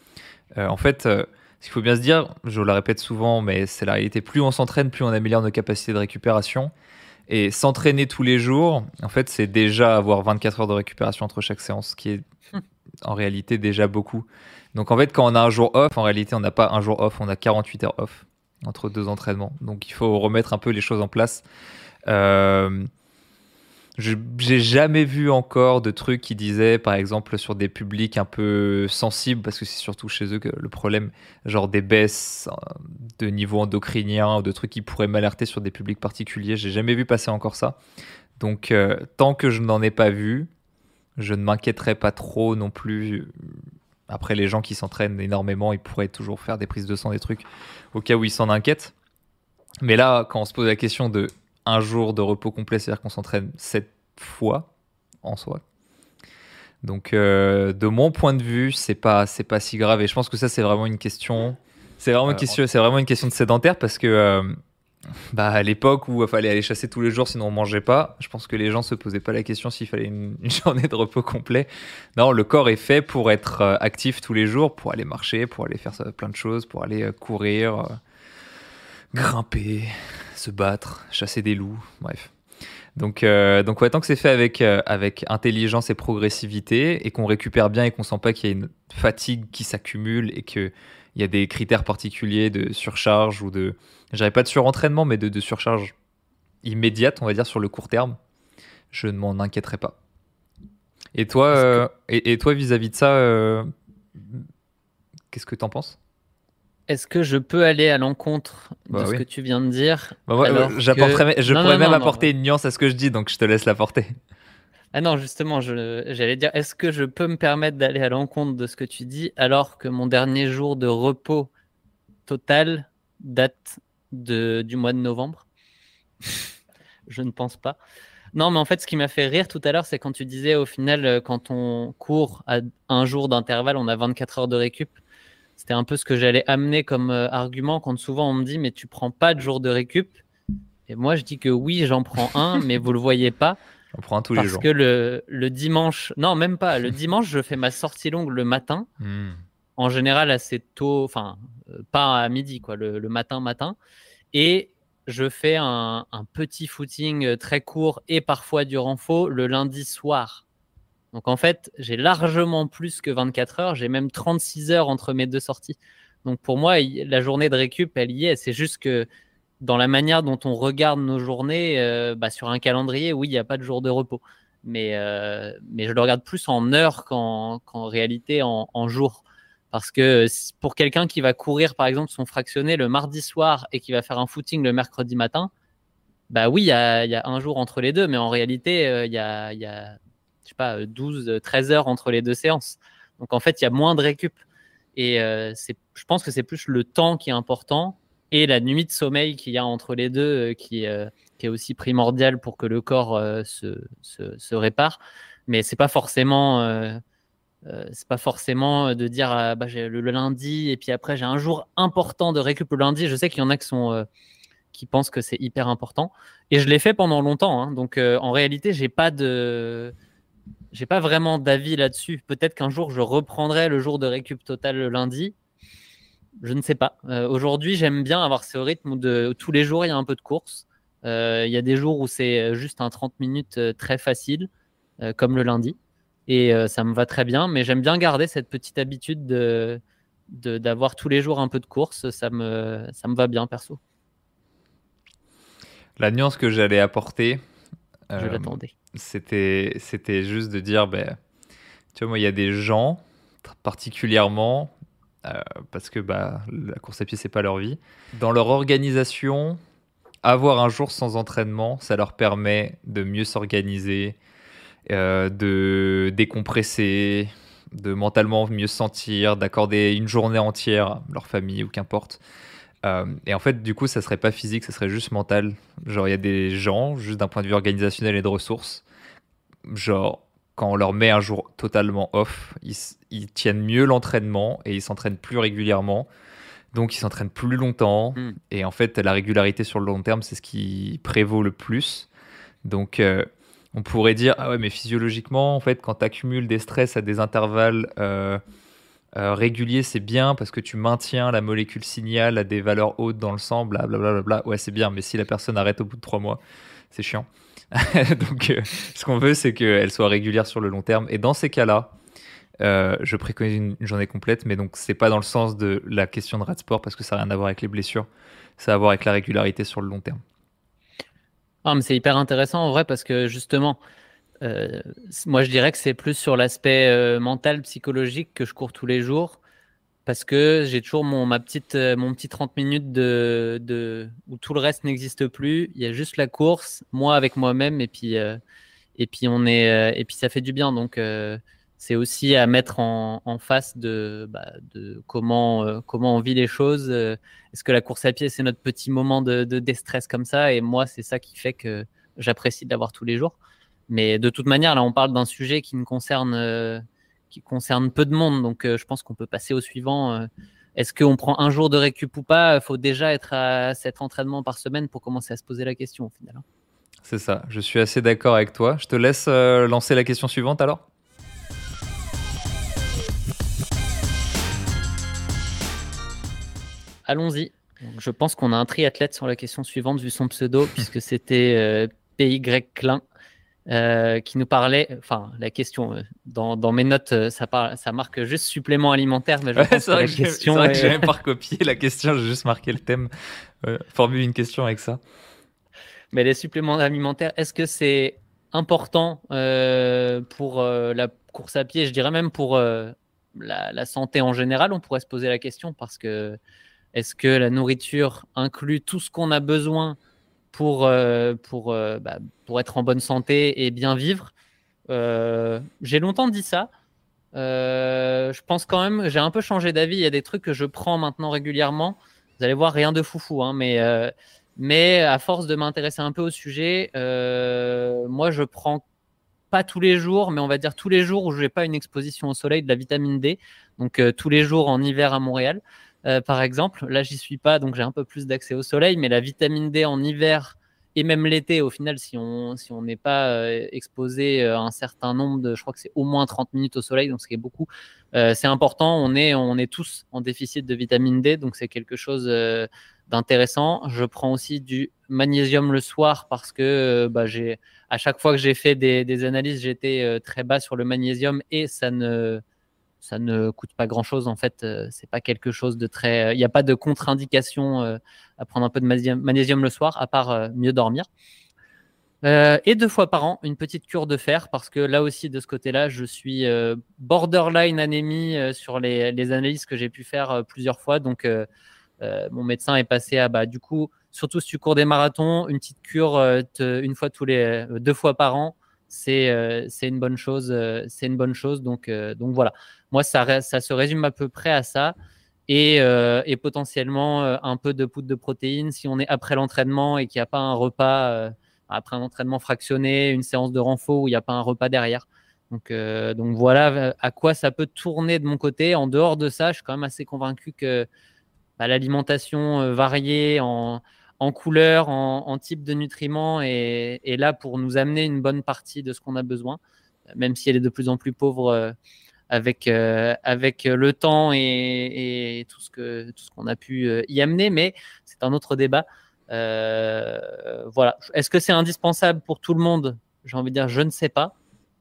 B: Euh, en fait, ce qu'il faut bien se dire, je le répète souvent, mais c'est la réalité, plus on s'entraîne, plus on améliore nos capacités de récupération. Et s'entraîner tous les jours, en fait, c'est déjà avoir 24 heures de récupération entre chaque séance, ce qui est en réalité déjà beaucoup. Donc en fait, quand on a un jour off, en réalité, on n'a pas un jour off, on a 48 heures off entre deux entraînements. Donc il faut remettre un peu les choses en place. Euh, j'ai jamais vu encore de trucs qui disaient, par exemple, sur des publics un peu sensibles, parce que c'est surtout chez eux que le problème, genre des baisses euh, de niveau endocrinien ou de trucs qui pourraient m'alerter sur des publics particuliers. J'ai jamais vu passer encore ça. Donc, euh, tant que je n'en ai pas vu, je ne m'inquiéterai pas trop non plus après, les gens qui s'entraînent énormément, ils pourraient toujours faire des prises de sang, des trucs, au cas où ils s'en inquiètent. Mais là, quand on se pose la question de un jour de repos complet, c'est-à-dire qu'on s'entraîne sept fois en soi. Donc, euh, de mon point de vue, c'est pas c'est pas si grave. Et je pense que ça, c'est vraiment une question. C'est vraiment, une question, c'est vraiment une question de sédentaire parce que euh, bah, à l'époque où il fallait aller chasser tous les jours sinon on mangeait pas, je pense que les gens se posaient pas la question s'il fallait une, journée de repos complet. Non, le corps est fait pour être euh, actif tous les jours, pour aller marcher, pour aller faire plein de choses, pour aller euh, courir, euh, grimper, se battre, chasser des loups, bref. Donc, donc ouais, tant que c'est fait avec, avec intelligence et progressivité et qu'on récupère bien et qu'on sent pas qu'il y a une fatigue qui s'accumule et qu'il y a des critères particuliers de surcharge ou de, j'avais pas de surentraînement, mais de, surcharge immédiate, on va dire, sur le court terme. Je ne m'en inquiéterai pas. Et toi, euh, et, toi vis-à-vis de ça, euh, qu'est-ce que tu en penses?
A: Est-ce que je peux aller à l'encontre de bah ce que tu viens de dire?
B: Bah Je pourrais même apporter une nuance à ce que je dis, donc je te laisse l'apporter.
A: Ah non, justement, j'allais dire, est-ce que je peux me permettre d'aller à l'encontre de ce que tu dis alors que mon dernier jour de repos total date du mois de novembre? Je ne pense pas. Non, mais en fait, ce qui m'a fait rire tout à l'heure, c'est quand tu disais au final, euh, quand on court à un jour d'intervalle, on a 24 heures de récup. C'était un peu ce que j'allais amener comme euh, argument quand souvent on me dit, mais tu prends pas de jour de récup? Et moi, je dis que oui, j'en prends un, mais vous le voyez pas.
B: On prend un tous
A: les
B: jours.
A: Parce que le, le, dimanche, non, même pas. Le dimanche, je fais ma sortie longue le matin. Hmm. En général, assez tôt, enfin, euh, pas à midi, quoi, le, le matin, matin. Et je fais un, petit footing euh, très court et parfois du renfort le lundi soir. Donc en fait, j'ai largement plus que 24 heures, j'ai même 36 heures entre mes deux sorties. Donc pour moi, la journée de récup, elle y est. C'est juste que dans la manière dont on regarde nos journées, euh, bah, sur un calendrier, oui, il n'y a pas de jour de repos. Mais, euh, je le regarde plus en heures qu'en réalité en, jours. Parce que pour quelqu'un qui va courir, par exemple, son fractionné le mardi soir et qui va faire un footing le mercredi matin, bah oui, il y a, un jour entre les deux, mais en réalité, euh, il y, a, y a, sais pas, 12, 13 heures entre les deux séances. Donc en fait, il y a moins de récup. Et euh, je pense que c'est plus le temps qui est important et la nuit de sommeil qu'il y a entre les deux euh, qui, qui, est aussi primordial pour que le corps se, se, répare. Mais c'est pas forcément c'est pas forcément de dire bah, j'ai le, lundi et puis après j'ai un jour important de récup le lundi. Je sais qu'il y en a qui sont qui pensent que c'est hyper important et je l'ai fait pendant longtemps. Hein. donc en réalité j'ai pas de j'ai pas vraiment d'avis là-dessus. Peut-être qu'un jour je reprendrai le jour de récup total le lundi. Je ne sais pas. Aujourd'hui j'aime bien avoir ce rythme où de tous les jours il y a un peu de course. Il y a des jours où c'est juste un 30 minutes très facile, comme le lundi et euh, ça me va très bien. Mais j'aime bien garder cette petite habitude de d'avoir tous les jours un peu de course. Ça me, ça me va bien perso.
B: La nuance que j'allais apporter,
A: je euh, l'attendais.
B: C'était, c'était juste de dire, ben, tu vois, moi, il y a des gens, particulièrement, euh, parce que bah, la course à pied, c'est pas leur vie, dans leur organisation, avoir un jour sans entraînement, ça leur permet de mieux s'organiser, euh, de décompresser, de mentalement mieux se sentir, d'accorder une journée entière à leur famille ou qu'importe. Euh, et en fait, du coup, ça serait pas physique, ça serait juste mental. Genre, il y a des gens, juste d'un point de vue organisationnel et de ressources, genre, quand on leur met un jour totalement off, ils, tiennent mieux l'entraînement et ils s'entraînent plus régulièrement. Donc, ils s'entraînent plus longtemps. Hmm. Et en fait, la régularité sur le long terme, c'est ce qui prévaut le plus. Donc, euh, on pourrait dire ah ouais mais physiologiquement en fait quand tu accumules des stress à des intervalles euh, euh, réguliers c'est bien parce que tu maintiens la molécule signal à des valeurs hautes dans le sang blablabla bla, ouais c'est bien mais si la personne arrête au bout de trois mois c'est chiant donc euh, ce qu'on veut c'est qu'elle soit régulière sur le long terme. Et dans ces cas là je préconise une, journée complète mais donc c'est pas dans le sens de la question de rat sport parce que ça n'a rien à voir avec les blessures. Ça a à voir avec la régularité sur le long terme.
A: Ah, c'est hyper intéressant en vrai parce que justement, euh, moi je dirais que c'est plus sur l'aspect euh, mental, psychologique que je cours tous les jours parce que j'ai toujours mon, ma petite, euh, mon petit 30 minutes de, de, où tout le reste n'existe plus. Il y a juste la course, moi avec moi-même et puis, et puis on est, et puis ça fait du bien. Donc c'est aussi à mettre en, face de, bah, de comment, euh, comment on vit les choses. Euh, est-ce que la course à pied, c'est notre petit moment de, de déstress comme ça? Et moi, c'est ça qui fait que j'apprécie d'avoir tous les jours. Mais de toute manière, là, on parle d'un sujet qui ne concerne, euh, qui concerne peu de monde. Donc, je pense qu'on peut passer au suivant. Est-ce qu'on prend un jour de récup ou pas? Il faut déjà être à cet entraînement par semaine pour commencer à se poser la question au final. Hein.
B: C'est ça, je suis assez d'accord avec toi. Je te laisse lancer la question suivante alors
A: Allons-y. Je pense qu'on a un triathlète sur la question suivante vu son pseudo, puisque c'était euh, PY Klein euh, qui nous parlait. Enfin, la question, euh, dans, mes notes, ça, ça marque juste supplément alimentaire, mais je pense que la question.
B: C'est vrai que j'ai même pas recopié la question, j'ai juste marqué le thème. formule une question avec ça.
A: Mais les suppléments alimentaires, est-ce que c'est important pour la course à pied? Je dirais même pour la, la, santé en général. On pourrait se poser la question parce que est-ce que la nourriture inclut tout ce qu'on a besoin pour, euh, pour, euh, bah, pour être en bonne santé et bien vivre euh, J'ai longtemps dit ça. je pense quand même, j'ai un peu changé d'avis. Il y a des trucs que je prends maintenant régulièrement. Vous allez voir, rien de foufou, hein, mais, mais à force de m'intéresser un peu au sujet, moi je prends pas tous les jours, mais on va dire tous les jours où je n'ai pas une exposition au soleil de la vitamine D. Donc tous les jours en hiver à Montréal. Euh, par exemple. Là, j'y suis pas, donc j'ai un peu plus d'accès au soleil, mais la vitamine D en hiver et même l'été, au final, si on si on n'est pas euh, exposé euh, à un certain nombre de, je crois que c'est au moins 30 minutes au soleil, donc ce qui est beaucoup, c'est important. On est on est tous en déficit de vitamine D, donc c'est quelque chose d'intéressant. Je prends aussi du magnésium le soir parce que bah, j'ai à chaque fois que j'ai fait des, des analyses, j'étais très bas sur le magnésium et ça ne ça ne coûte pas grand chose en fait. Euh, c'est pas quelque chose de très. Il n'y a pas de contre-indication euh, à prendre un peu de magnésium le soir, à part euh, mieux dormir. et deux fois par an, une petite cure de fer, parce que là aussi, de ce côté-là, je suis borderline anémie sur les, analyses que j'ai pu faire plusieurs fois. Donc, mon médecin est passé à, bah, du coup, surtout si tu cours des marathons, une petite cure une fois tous les deux fois par an, c'est c'est une bonne chose. c'est une bonne chose. Donc, donc voilà. Moi, ça, ça se résume à peu près à ça. Et, euh, potentiellement euh, un peu de poudre de protéines si on est après l'entraînement et qu'il n'y a pas un repas, euh, après un entraînement fractionné, une séance de renfort où il n'y a pas un repas derrière. Donc, donc voilà à quoi ça peut tourner de mon côté. En dehors de ça, je suis quand même assez convaincu que bah, l'alimentation variée en, en couleur, en, type de nutriments est, là pour nous amener une bonne partie de ce qu'on a besoin, même si elle est de plus en plus pauvre avec, avec le temps et, tout ce que tout ce qu'on a pu y amener. Mais c'est un autre débat. voilà. Est-ce que c'est indispensable pour tout le monde? J'ai envie de dire, je ne sais pas.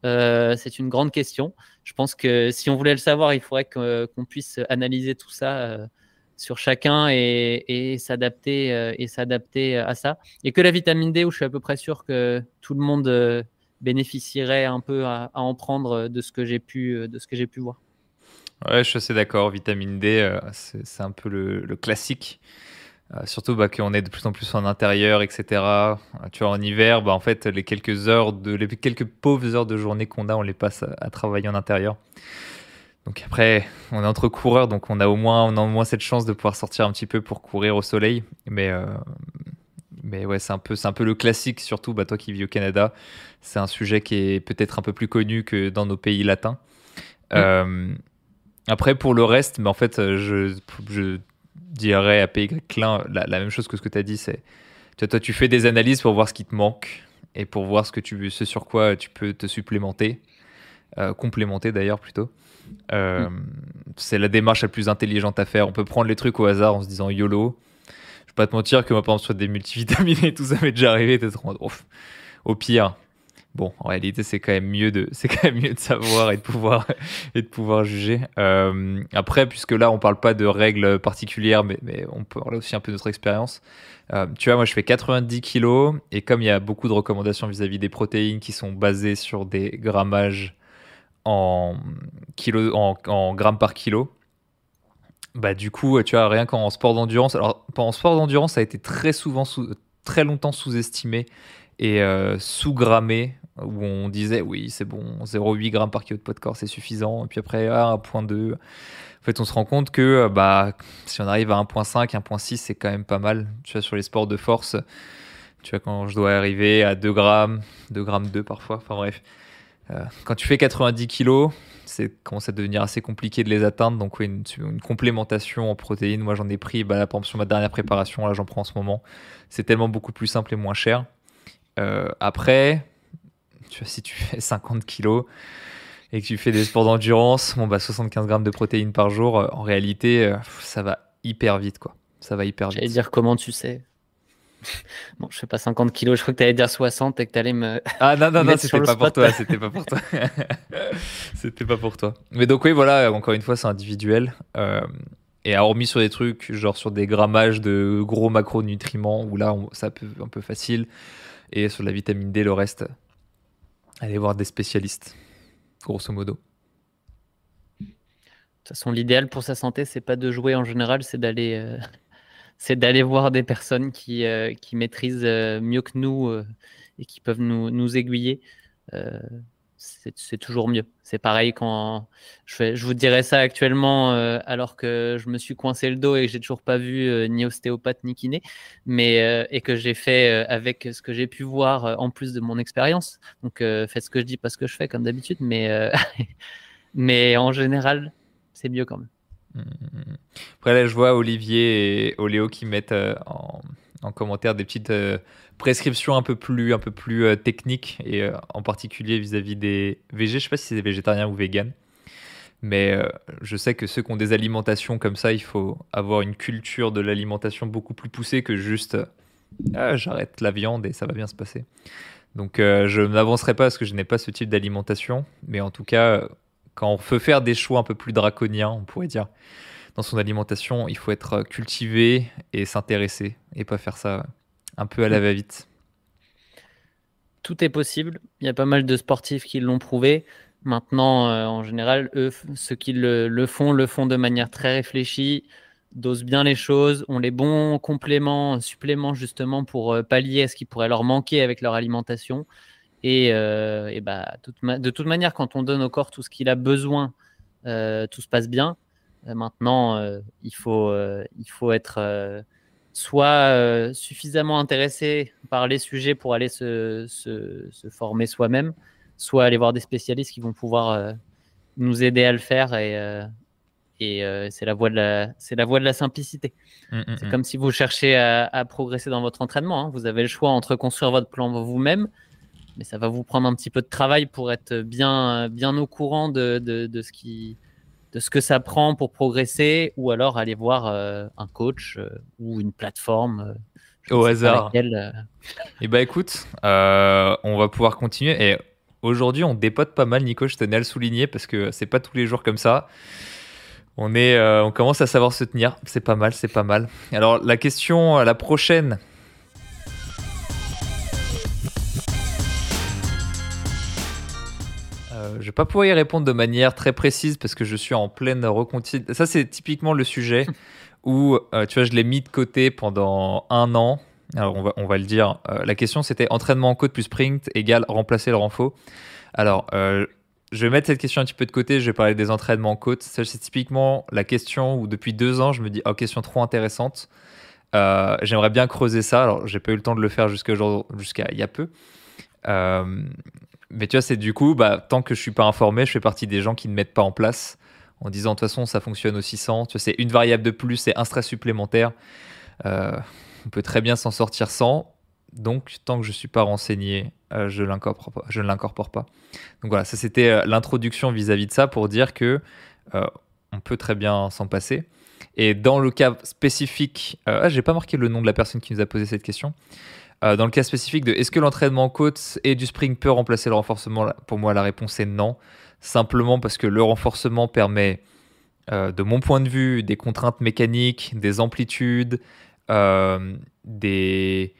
A: Euh, c'est une grande question. Je pense que si on voulait le savoir, il faudrait qu'on puisse analyser tout ça euh, sur chacun et, s'adapter euh, et s'adapter à ça. Et que la vitamine D, où je suis à peu près sûr que tout le monde bénéficierait un peu à, en prendre de ce que j'ai pu, de ce que j'ai pu voir.
B: Ouais, je suis assez d'accord. Vitamine D, c'est un peu le classique. Euh, surtout bah, qu'on est de plus en plus en intérieur, etc. Euh, tu vois, en hiver, bah, en fait, les quelques heures de, les quelques pauvres heures de journée qu'on a, on les passe à, travailler en intérieur. Donc après, on est entre coureurs, donc on a au moins, on a au moins cette chance de pouvoir sortir un petit peu pour courir au soleil. Mais, euh, mais ouais, c'est un peu, c'est un peu le classique, surtout bah, toi qui vis au Canada. C'est un sujet qui est peut-être un peu plus connu que dans nos pays latins. Mm. après, pour le reste, mais en fait, je, je dirais à PY Klein la, même chose que ce que tu as dit. C'est toi, tu fais des analyses pour voir ce qui te manque et pour voir ce, que tu, ce sur quoi tu peux te supplémenter, euh, complémenter d'ailleurs plutôt. Euh, mm. C'est la démarche la plus intelligente à faire. On peut prendre les trucs au hasard en se disant YOLO. Je vais pas te mentir que moi, par exemple, sur des multivitamines et tout ça m'est déjà arrivé d'être au pire, bon, en réalité, c'est quand même mieux de, c'est quand même mieux de savoir et de pouvoir et de pouvoir juger. Euh, après, puisque là, on parle pas de règles particulières, mais, mais on parle aussi un peu de notre expérience. Euh, tu vois, moi, je fais 90 kilos et comme il y a beaucoup de recommandations vis-à-vis des protéines qui sont basées sur des grammages en kilo, en, grammes par kilo. Bah du coup, tu vois, rien qu'en sport d'endurance. Alors, en sport d'endurance, ça a été très souvent, très longtemps sous-estimé et euh, sous-grammé où on disait oui, c'est bon, 0,8 grammes par kilo de poids de corps, c'est suffisant. Et puis après, ah, 1,2. En fait, on se rend compte que euh, bah, si on arrive à 1,5, 1,6, c'est quand même pas mal. Tu vois, sur les sports de force, tu vois, quand je dois arriver à 2 grammes, 2 grammes 2 parfois, enfin bref. Euh, quand tu fais 90 kilos, c'est commence à devenir assez compliqué de les atteindre. Donc, oui, une, complémentation en protéines. Moi, j'en ai pris, bah, par exemple, sur ma dernière préparation, là, j'en prends en ce moment. C'est tellement beaucoup plus simple et moins cher. Euh, après, tu vois, si tu fais 50 kilos et que tu fais des sports d'endurance, bon, bah, 75 grammes de protéines par jour, euh, en réalité, ça va hyper vite, quoi. Ça va hyper vite.
A: J'allais dire comment tu sais? Bon, je fais pas 50 kilos, je crois que tu allais dire 60 et que tu allais me.
B: Ah non, non, non, c'était pas pour toi, c'était pas pour toi. c'était pas pour toi. Mais donc, oui, voilà, encore une fois, c'est individuel. Euh, et hormis sur des trucs, genre sur des grammages de gros macronutriments, où là, ça peut un peu facile. Et sur la vitamine D, le reste, Allez voir des spécialistes, grosso modo.
A: De toute façon, l'idéal pour sa santé, c'est pas de jouer en général, c'est d'aller euh, c'est d'aller voir des personnes qui, euh, qui maîtrisent euh, mieux que nous et qui peuvent nous, nous aiguiller c'est toujours mieux. C'est pareil quand je, je, vous dirais ça actuellement euh, alors que je me suis coincé le dos et que j'ai toujours pas vu euh, ni ostéopathe ni kiné, mais euh, et que j'ai fait avec ce que j'ai pu voir en plus de mon expérience. Donc faites ce que je dis, pas ce que je fais comme d'habitude, mais mais en général c'est mieux quand même.
B: Après là je vois Olivier et Oléo qui mettent en, en commentaire des petites prescription un peu plus, un peu plus euh, technique, et euh, en particulier vis-à-vis des végés. Je sais pas si c'est des végétariens ou véganes, mais euh, je sais que ceux qui ont des alimentations comme ça, il faut avoir une culture de l'alimentation beaucoup plus poussée que juste ah, j'arrête la viande et ça va bien se passer. Donc je n'avancerai pas parce que je n'ai pas ce type d'alimentation, mais en tout cas, quand on veut faire des choix un peu plus draconiens, on pourrait dire, dans son alimentation, il faut être cultivé et s'intéresser et pas faire ça un peu à la va-vite
A: Tout est possible. Il y a pas mal de sportifs qui l'ont prouvé. Maintenant, euh, en général, eux, ceux qui le, font, le font de manière très réfléchie, dosent bien les choses, ont les bons compléments, suppléments justement pour euh, pallier à ce qui pourrait leur manquer avec leur alimentation. Et, euh, bah, de toute manière, quand on donne au corps tout ce qu'il a besoin, tout se passe bien. maintenant, il, faut, il faut être soit euh, suffisamment intéressé par les sujets pour aller se, former soi-même, soit aller voir des spécialistes qui vont pouvoir nous aider à le faire et, et c'est la voie de la la voie de la simplicité. Mmh, mmh, c'est mmh. comme si vous cherchez à, progresser dans votre entraînement. Hein. Vous avez le choix entre construire votre plan vous-même, mais ça va vous prendre un petit peu de travail pour être bien bien au courant de, de, de ce qui de ce que ça prend pour progresser, ou alors aller voir euh, un coach euh, ou une plateforme.
B: Euh, Au hasard. Et eh bah écoute, on va pouvoir continuer. Et aujourd'hui, on dépote pas mal, Nico, je tenais à le souligner parce que c'est pas tous les jours comme ça. On, est, on commence à savoir se tenir. C'est pas mal, c'est pas mal. Alors, la question, la prochaine, Euh, je vais pas pouvoir y répondre de manière très précise parce que je suis en pleine reconstitution. Ça, c'est typiquement le sujet où, euh, tu vois, je l'ai mis de côté pendant un an. Alors, on va, on va le dire. Euh, la question, c'était entraînement en côte plus sprint égale remplacer le renfort. Alors, je vais mettre cette question un petit peu de côté. Je vais parler des entraînements en côte. C'est typiquement la question où, depuis deux ans, je me dis, oh, question trop intéressante. J'aimerais bien creuser ça. Alors, j'ai pas eu le temps de le faire jusqu'à jusqu'à il y a peu. Euh, mais tu vois, c'est du coup, bah, tant que je suis pas informé, je fais partie des gens qui ne mettent pas en place en disant de toute façon ça fonctionne aussi sans. Tu vois, c'est une variable de plus, c'est un stress supplémentaire. Euh, on peut très bien s'en sortir sans. Donc, tant que je ne suis pas renseigné, euh, je, ne l'incorpore pas. Donc voilà, ça c'était euh, l'introduction vis-à-vis de ça pour dire que on peut très bien s'en passer. Et dans le cas spécifique, ah, j'ai pas marqué le nom de la personne qui nous a posé cette question. Euh, dans le cas spécifique de est-ce que l'entraînement côte et du spring peut remplacer le renforcement Pour moi, la réponse est non. Simplement parce que le renforcement permet, euh, de mon point de vue, des contraintes mécaniques, des amplitudes, euh, des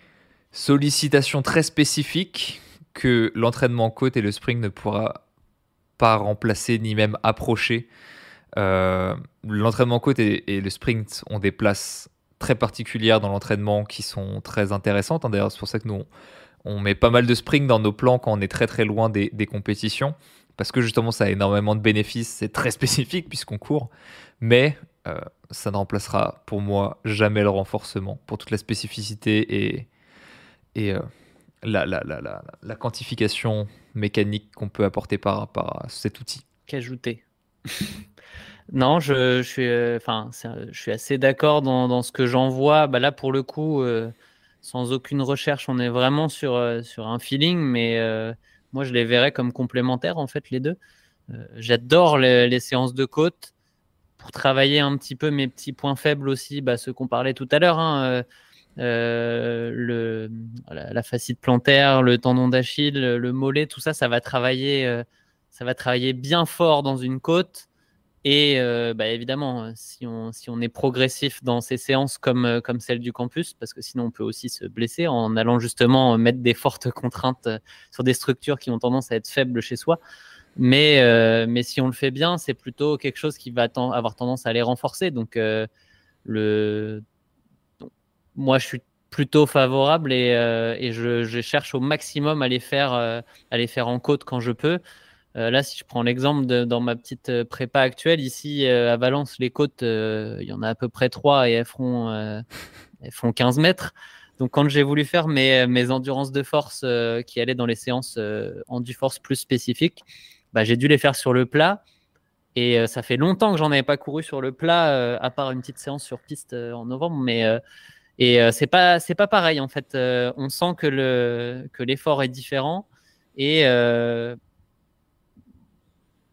B: sollicitations très spécifiques que l'entraînement côte et le spring ne pourra pas remplacer ni même approcher. l'entraînement côte et, et, le sprint ont des places très particulières dans l'entraînement qui sont très intéressantes. Hein. D'ailleurs, c'est pour ça que nous, on, met pas mal de spring dans nos plans quand on est très très loin des, compétitions. Parce que justement, ça a énormément de bénéfices. C'est très spécifique puisqu'on court. Mais euh, ça ne remplacera pour moi jamais le renforcement pour toute la spécificité et, et euh, la, la, la, la, quantification mécanique qu'on peut apporter par, rapport à cet outil.
A: Qu'ajouter? Non, je, suis, euh, enfin, je suis assez d'accord dans, ce que j'en vois. Bah là, pour le coup, euh, sans aucune recherche, on est vraiment sur, euh, sur un feeling, mais moi, je les verrais comme complémentaires, en fait, les deux. J'adore les, séances de côte pour travailler un petit peu mes petits points faibles aussi, bah, ceux qu'on parlait tout à l'heure. Hein, le, la, la, plantaire, le tendon d'Achille, le mollet, tout ça, ça va travailler, ça va travailler bien fort dans une côte. Et euh, bah, évidemment, euh, si on, si on est progressif dans ces séances comme, euh, comme celle du campus, parce que sinon on peut aussi se blesser en allant justement mettre des fortes contraintes sur des structures qui ont tendance à être faibles chez soi. Mais, mais si on le fait bien, c'est plutôt quelque chose qui va avoir tendance à les renforcer. Donc, le... moi, je suis plutôt favorable et, et je, je, cherche au maximum à les faire, à les faire en côte quand je peux. Euh, là, si je prends l'exemple dans ma petite euh, prépa actuelle, ici euh, à Valence, les côtes, il y en a à peu près trois et elles font, elles font 15 mètres. Donc, quand j'ai voulu faire mes, mes endurances de force qui allaient dans les séances force plus spécifiques, bah, j'ai dû les faire sur le plat. Et ça fait longtemps que j'en avais pas couru sur le plat, à part une petite séance sur piste en novembre. Mais et c'est pas c'est pas pareil en fait. on sent que le que l'effort est différent et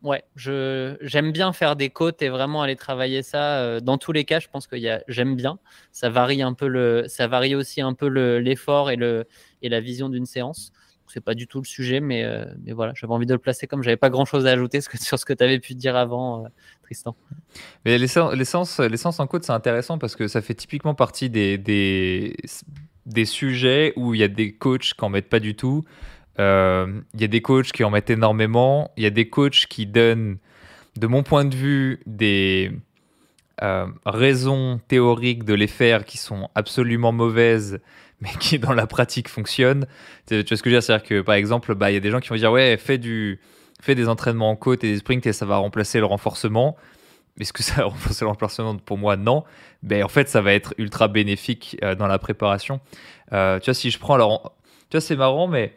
A: Ouais, je j'aime bien faire des côtes et vraiment aller travailler ça. Euh, dans tous les cas, je pense que j'aime bien. Ça varie un peu le, ça varie aussi un peu l'effort et le et la vision d'une séance. C'est pas du tout le sujet, mais euh, mais voilà, j'avais envie de le placer comme j'avais pas grand chose à ajouter sur ce que tu avais pu dire avant, euh, Tristan.
B: Mais l'essence l'essence en côte, c'est intéressant parce que ça fait typiquement partie des des des sujets où il y a des coachs qui en mettent pas du tout. Euh, il y a des coachs qui en mettent énormément. Il y a des coachs qui donnent, de mon point de vue, des euh, raisons théoriques de les faire qui sont absolument mauvaises, mais qui dans la pratique fonctionnent. Tu vois ce que je veux dire? C'est-à-dire que, par exemple, bah, il y a des gens qui vont dire Ouais, fais, des entraînements en côte et des sprints et ça va remplacer le renforcement. Est-ce que ça va renforcer le renforcement? Pour moi, non. Mais en fait, ça va être ultra bénéfique euh, dans la préparation. tu vois, si je prends alors. Tu vois, c'est marrant, mais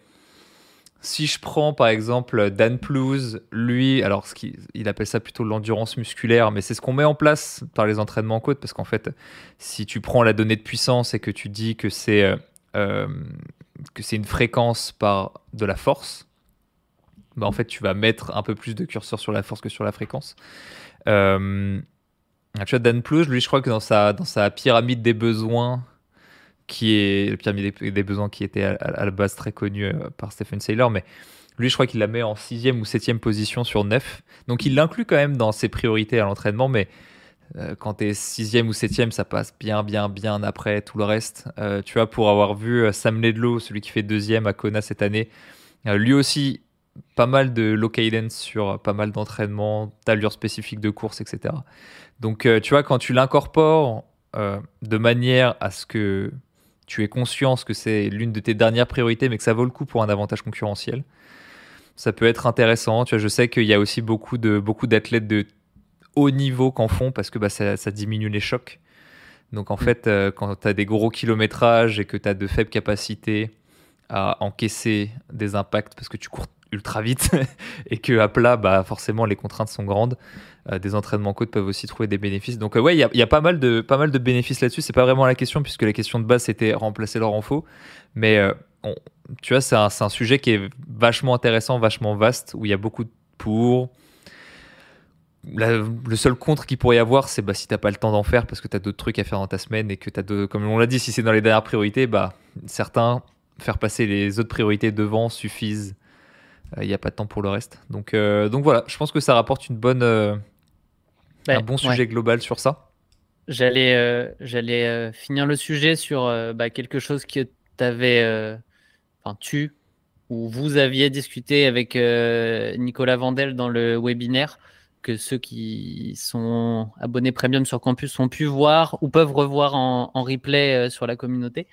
B: si je prends par exemple Dan Plouse, lui, alors ce il appelle ça plutôt l'endurance musculaire, mais c'est ce qu'on met en place par les entraînements en côte, parce qu'en fait, si tu prends la donnée de puissance et que tu dis que c'est euh, euh, une fréquence par de la force, bah en fait, tu vas mettre un peu plus de curseur sur la force que sur la fréquence. Euh, tu vois, Dan Plouse, lui, je crois que dans sa, dans sa pyramide des besoins, qui est le pyramide des besoins qui était à, la base très connu euh, par Stephen Saylor, mais lui, je crois qu'il la met en sixième ou septième position sur neuf. Donc, il l'inclut quand même dans ses priorités à l'entraînement, mais euh, quand tu es sixième ou septième, ça passe bien, bien, bien après tout le reste. Euh, tu vois, pour avoir vu Sam Ledlow, celui qui fait deuxième à Kona cette année, lui aussi, pas mal de low cadence sur pas mal d'entraînements, d'allures spécifiques de course, etc. Donc, tu vois, quand tu l'incorpores de manière à ce que tu es conscience que c'est l'une de tes dernières priorités, mais que ça vaut le coup pour un avantage concurrentiel. Ça peut être intéressant. Tu vois, je sais qu'il y a aussi beaucoup de beaucoup d'athlètes de haut niveau qu'en font parce que bah, ça, diminue les chocs. Donc en mm. fait, euh, quand tu as des gros kilométrages et que tu as de faibles capacités à encaisser des impacts parce que tu cours ultra vite et que à plat, bah, forcément, les contraintes sont grandes. Euh, des entraînements côte peuvent aussi trouver des bénéfices. Donc, euh, ouais, il y a, pas, mal de, pas mal de bénéfices là-dessus. C'est pas vraiment la question, puisque la question de base, c'était remplacer leur info. Mais euh, tu vois, c'est un, un, sujet qui est vachement intéressant, vachement vaste, où il y a beaucoup de pour. le seul contre qu'il pourrait y avoir, c'est bah, si t'as pas le temps d'en faire parce que tu as d'autres trucs à faire dans ta semaine et que tu de, comme on l'a dit, si c'est dans les dernières priorités, bah, certains, faire passer les autres priorités devant suffisent il n'y a pas de temps pour le reste. Donc, donc voilà, je pense que ça rapporte une bonne, un bon sujet global sur ça?
A: J'allais euh, j'allais euh, finir le sujet sur euh, bah, quelque chose que tu avais, enfin tu ou vous aviez discuté avec Nicolas Vandel dans le webinaire que ceux qui sont abonnés premium sur campus ont pu voir ou peuvent revoir en, en replay sur la communauté.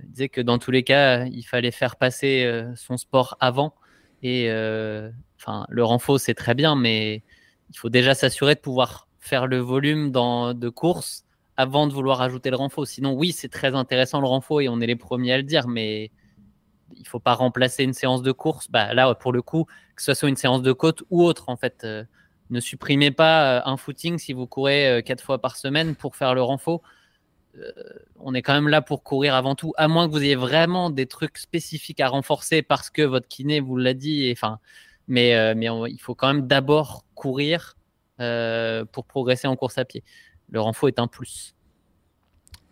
A: Il disait que dans tous les cas, il fallait faire passer son sport avant. Et enfin, le renfort, c'est très bien, mais il faut déjà s'assurer de pouvoir faire le volume dans, de course avant de vouloir ajouter le renfort. Sinon, oui, c'est très intéressant le renfort et on est les premiers à le dire, mais il faut pas remplacer une séance de course. Bah, là, pour le coup, que ce soit une séance de côte ou autre, en fait, euh, ne supprimez pas euh, un footing si vous courez euh, quatre fois par semaine pour faire le renfort. on est quand même là pour courir avant tout, à moins que vous ayez vraiment des trucs spécifiques à renforcer parce que votre kiné vous l'a dit. Mais, mais il faut quand même d'abord courir euh, pour progresser en course à pied. Le renfort est un plus.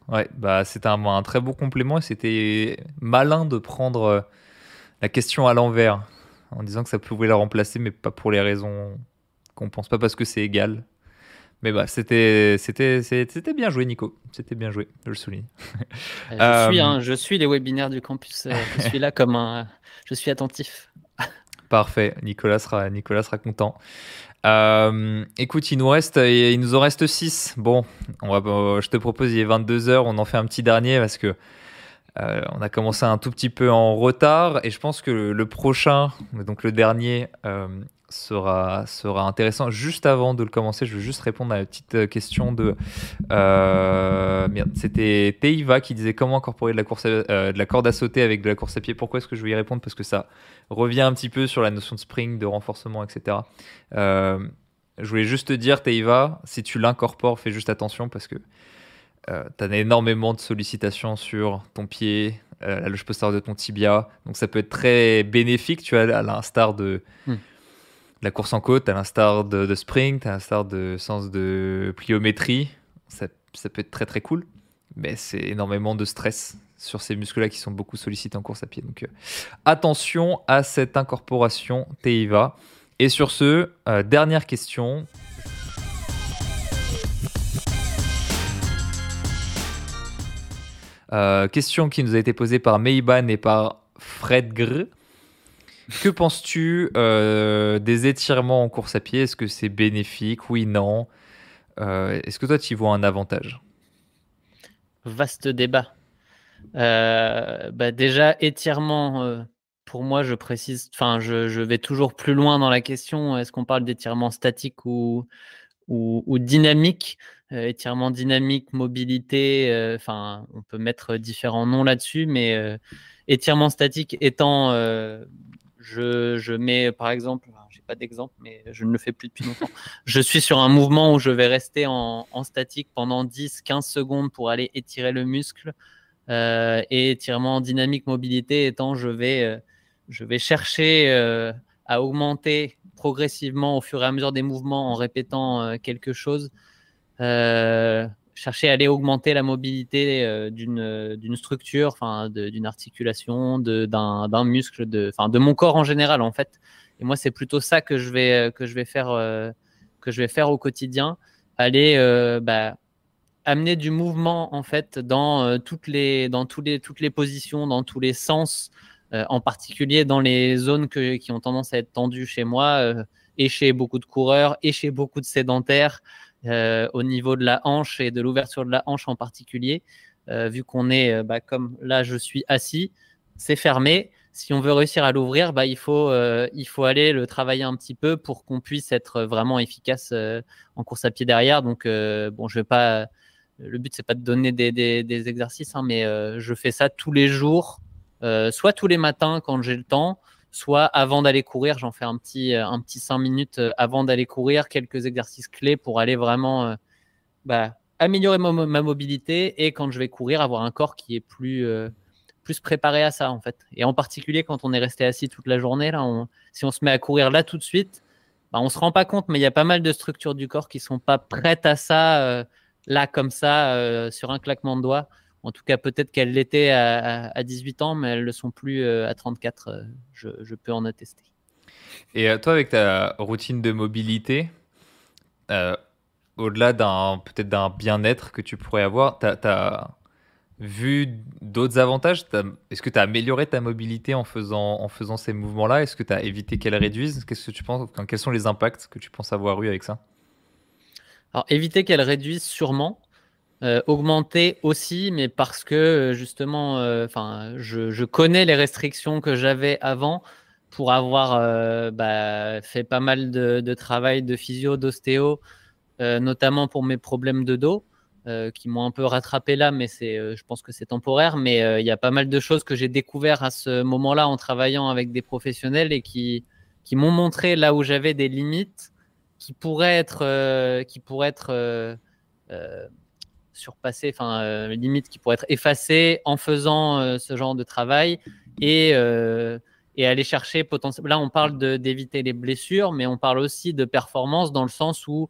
B: Ouais, bah c'était un, un, très beau complément et c'était malin de prendre euh, la question à l'envers en disant que ça pouvait la remplacer, mais pas pour les raisons qu'on pense pas parce que c'est égal. Mais bah, c'était, c'était, c'était bien joué, Nico. C'était bien joué, je le souligne.
A: Je, suis, hein, je suis les webinaires du campus. Euh, je suis là comme un. Je suis attentif.
B: Parfait. Nicolas sera, Nicolas sera content. Euh, écoute, il nous reste, il nous en reste 6. Bon, euh, je te propose, il est 22 heures, on en fait un petit dernier parce que euh, on a commencé un tout petit peu en retard et je pense que le, prochain, donc le dernier, sera, sera intéressant. Juste avant de le commencer, je veux juste répondre à la petite question de. c'était Teiva qui disait comment incorporer de la, course de la corde à sauter avec de la course à pied. Pourquoi est-ce que je vais y répondre? Parce que ça revient un petit peu sur la notion de spring, de renforcement, etc. Euh, je voulais juste te dire, Teiva, si tu l'incorpores, fais juste attention parce que euh, tu as énormément de sollicitations sur ton pied, euh, la loge postérieure de ton tibia. Donc ça peut être très bénéfique, tu vois, à l'instar de, hmm. La course en côte, à l'instar de, de, spring, à l'instar de sens de pliométrie. Ça, peut être très très cool, mais c'est énormément de stress sur ces muscles-là qui sont beaucoup sollicités en course à pied. Donc euh, attention à cette incorporation TEIVA. Et sur ce, euh, dernière question. Euh, question qui nous a été posée par Meiban et par Fred Gr. Que penses-tu des étirements en course à pied? Est-ce que c'est bénéfique? Oui, non. Est-ce que toi, tu y vois un avantage?
A: Vaste débat. Euh, bah déjà, étirement, euh, pour moi, je précise, enfin, je, vais toujours plus loin dans la question. Est-ce qu'on parle d'étirement statique ou, dynamique? Euh, Étirement dynamique, mobilité, enfin, on peut mettre différents noms là-dessus, mais étirement statique étant je, mets par exemple, j'ai pas d'exemple, mais je ne le fais plus depuis longtemps. je suis sur un mouvement où je vais rester en, statique pendant 10-15 secondes pour aller étirer le muscle. Euh, et étirement dynamique mobilité étant, je vais, euh, je vais chercher euh, à augmenter progressivement au fur et à mesure des mouvements en répétant quelque chose chercher à aller augmenter la mobilité euh, d'une structure, d'une articulation, d'un muscle, de, enfin de mon corps en général en fait. Et moi, c'est plutôt ça que je vais que je vais faire euh, que je vais faire au quotidien, aller euh, bah, amener du mouvement en fait dans toutes les dans tous les toutes les positions, dans tous les sens, en particulier dans les zones que, qui ont tendance à être tendues chez moi et chez beaucoup de coureurs et chez beaucoup de sédentaires. Euh, au niveau de la hanche et de l'ouverture de la hanche en particulier. Euh, vu qu'on est, euh, bah, comme là, je suis assis, c'est fermé. Si on veut réussir à l'ouvrir, bah, il, faut, il faut aller le travailler un petit peu pour qu'on puisse être vraiment efficace en course à pied derrière. Donc, bon, je vais pas. Le but, c'est pas de donner des, des, exercices, hein, mais je fais ça tous les jours, soit tous les matins quand j'ai le temps, soit avant d'aller courir, j'en fais un petit, euh, un petit 5 minutes euh, avant d'aller courir, quelques exercices clés pour aller vraiment euh, bah, améliorer ma, mobilité et quand je vais courir, avoir un corps qui est plus, préparé à ça en fait. Et en particulier quand on est resté assis toute la journée, là, si on se met à courir là tout de suite, bah, on ne se rend pas compte, mais il y a pas mal de structures du corps qui sont pas prêtes à ça, là comme ça, sur un claquement de doigts. En tout cas, peut-être qu'elles l'étaient à, 18 ans, mais elles ne le sont plus euh, à 34. Euh, je, peux en attester.
B: Et euh, toi, avec ta routine de mobilité, au-delà d'un peut-être d'un bien-être que tu pourrais avoir, tu as, vu d'autres avantages? Est-ce que tu as amélioré ta mobilité en faisant, en faisant ces mouvements-là? Est-ce que tu as évité qu'elle réduise Qu'est-ce que tu penses Quels sont les impacts que tu penses avoir eu avec ça?
A: Alors, éviter qu'elle réduise, sûrement. Euh, augmenter aussi, mais parce que euh, justement, euh, enfin, je, connais les restrictions que j'avais avant pour avoir bah, fait pas mal de, travail de physio, d'ostéo, notamment pour mes problèmes de dos, qui m'ont un peu rattrapé là, mais c'est, je pense que c'est temporaire. Mais il y a pas mal de choses que j'ai découvert à ce moment-là en travaillant avec des professionnels et qui, qui m'ont montré là où j'avais des limites qui pourraient être, qui pourraient être surpasser, enfin euh, limite qui pourrait être effacée en faisant euh, ce genre de travail et, euh, et aller chercher potentiellement. Là, on parle d'éviter les blessures, mais on parle aussi de performance dans le sens où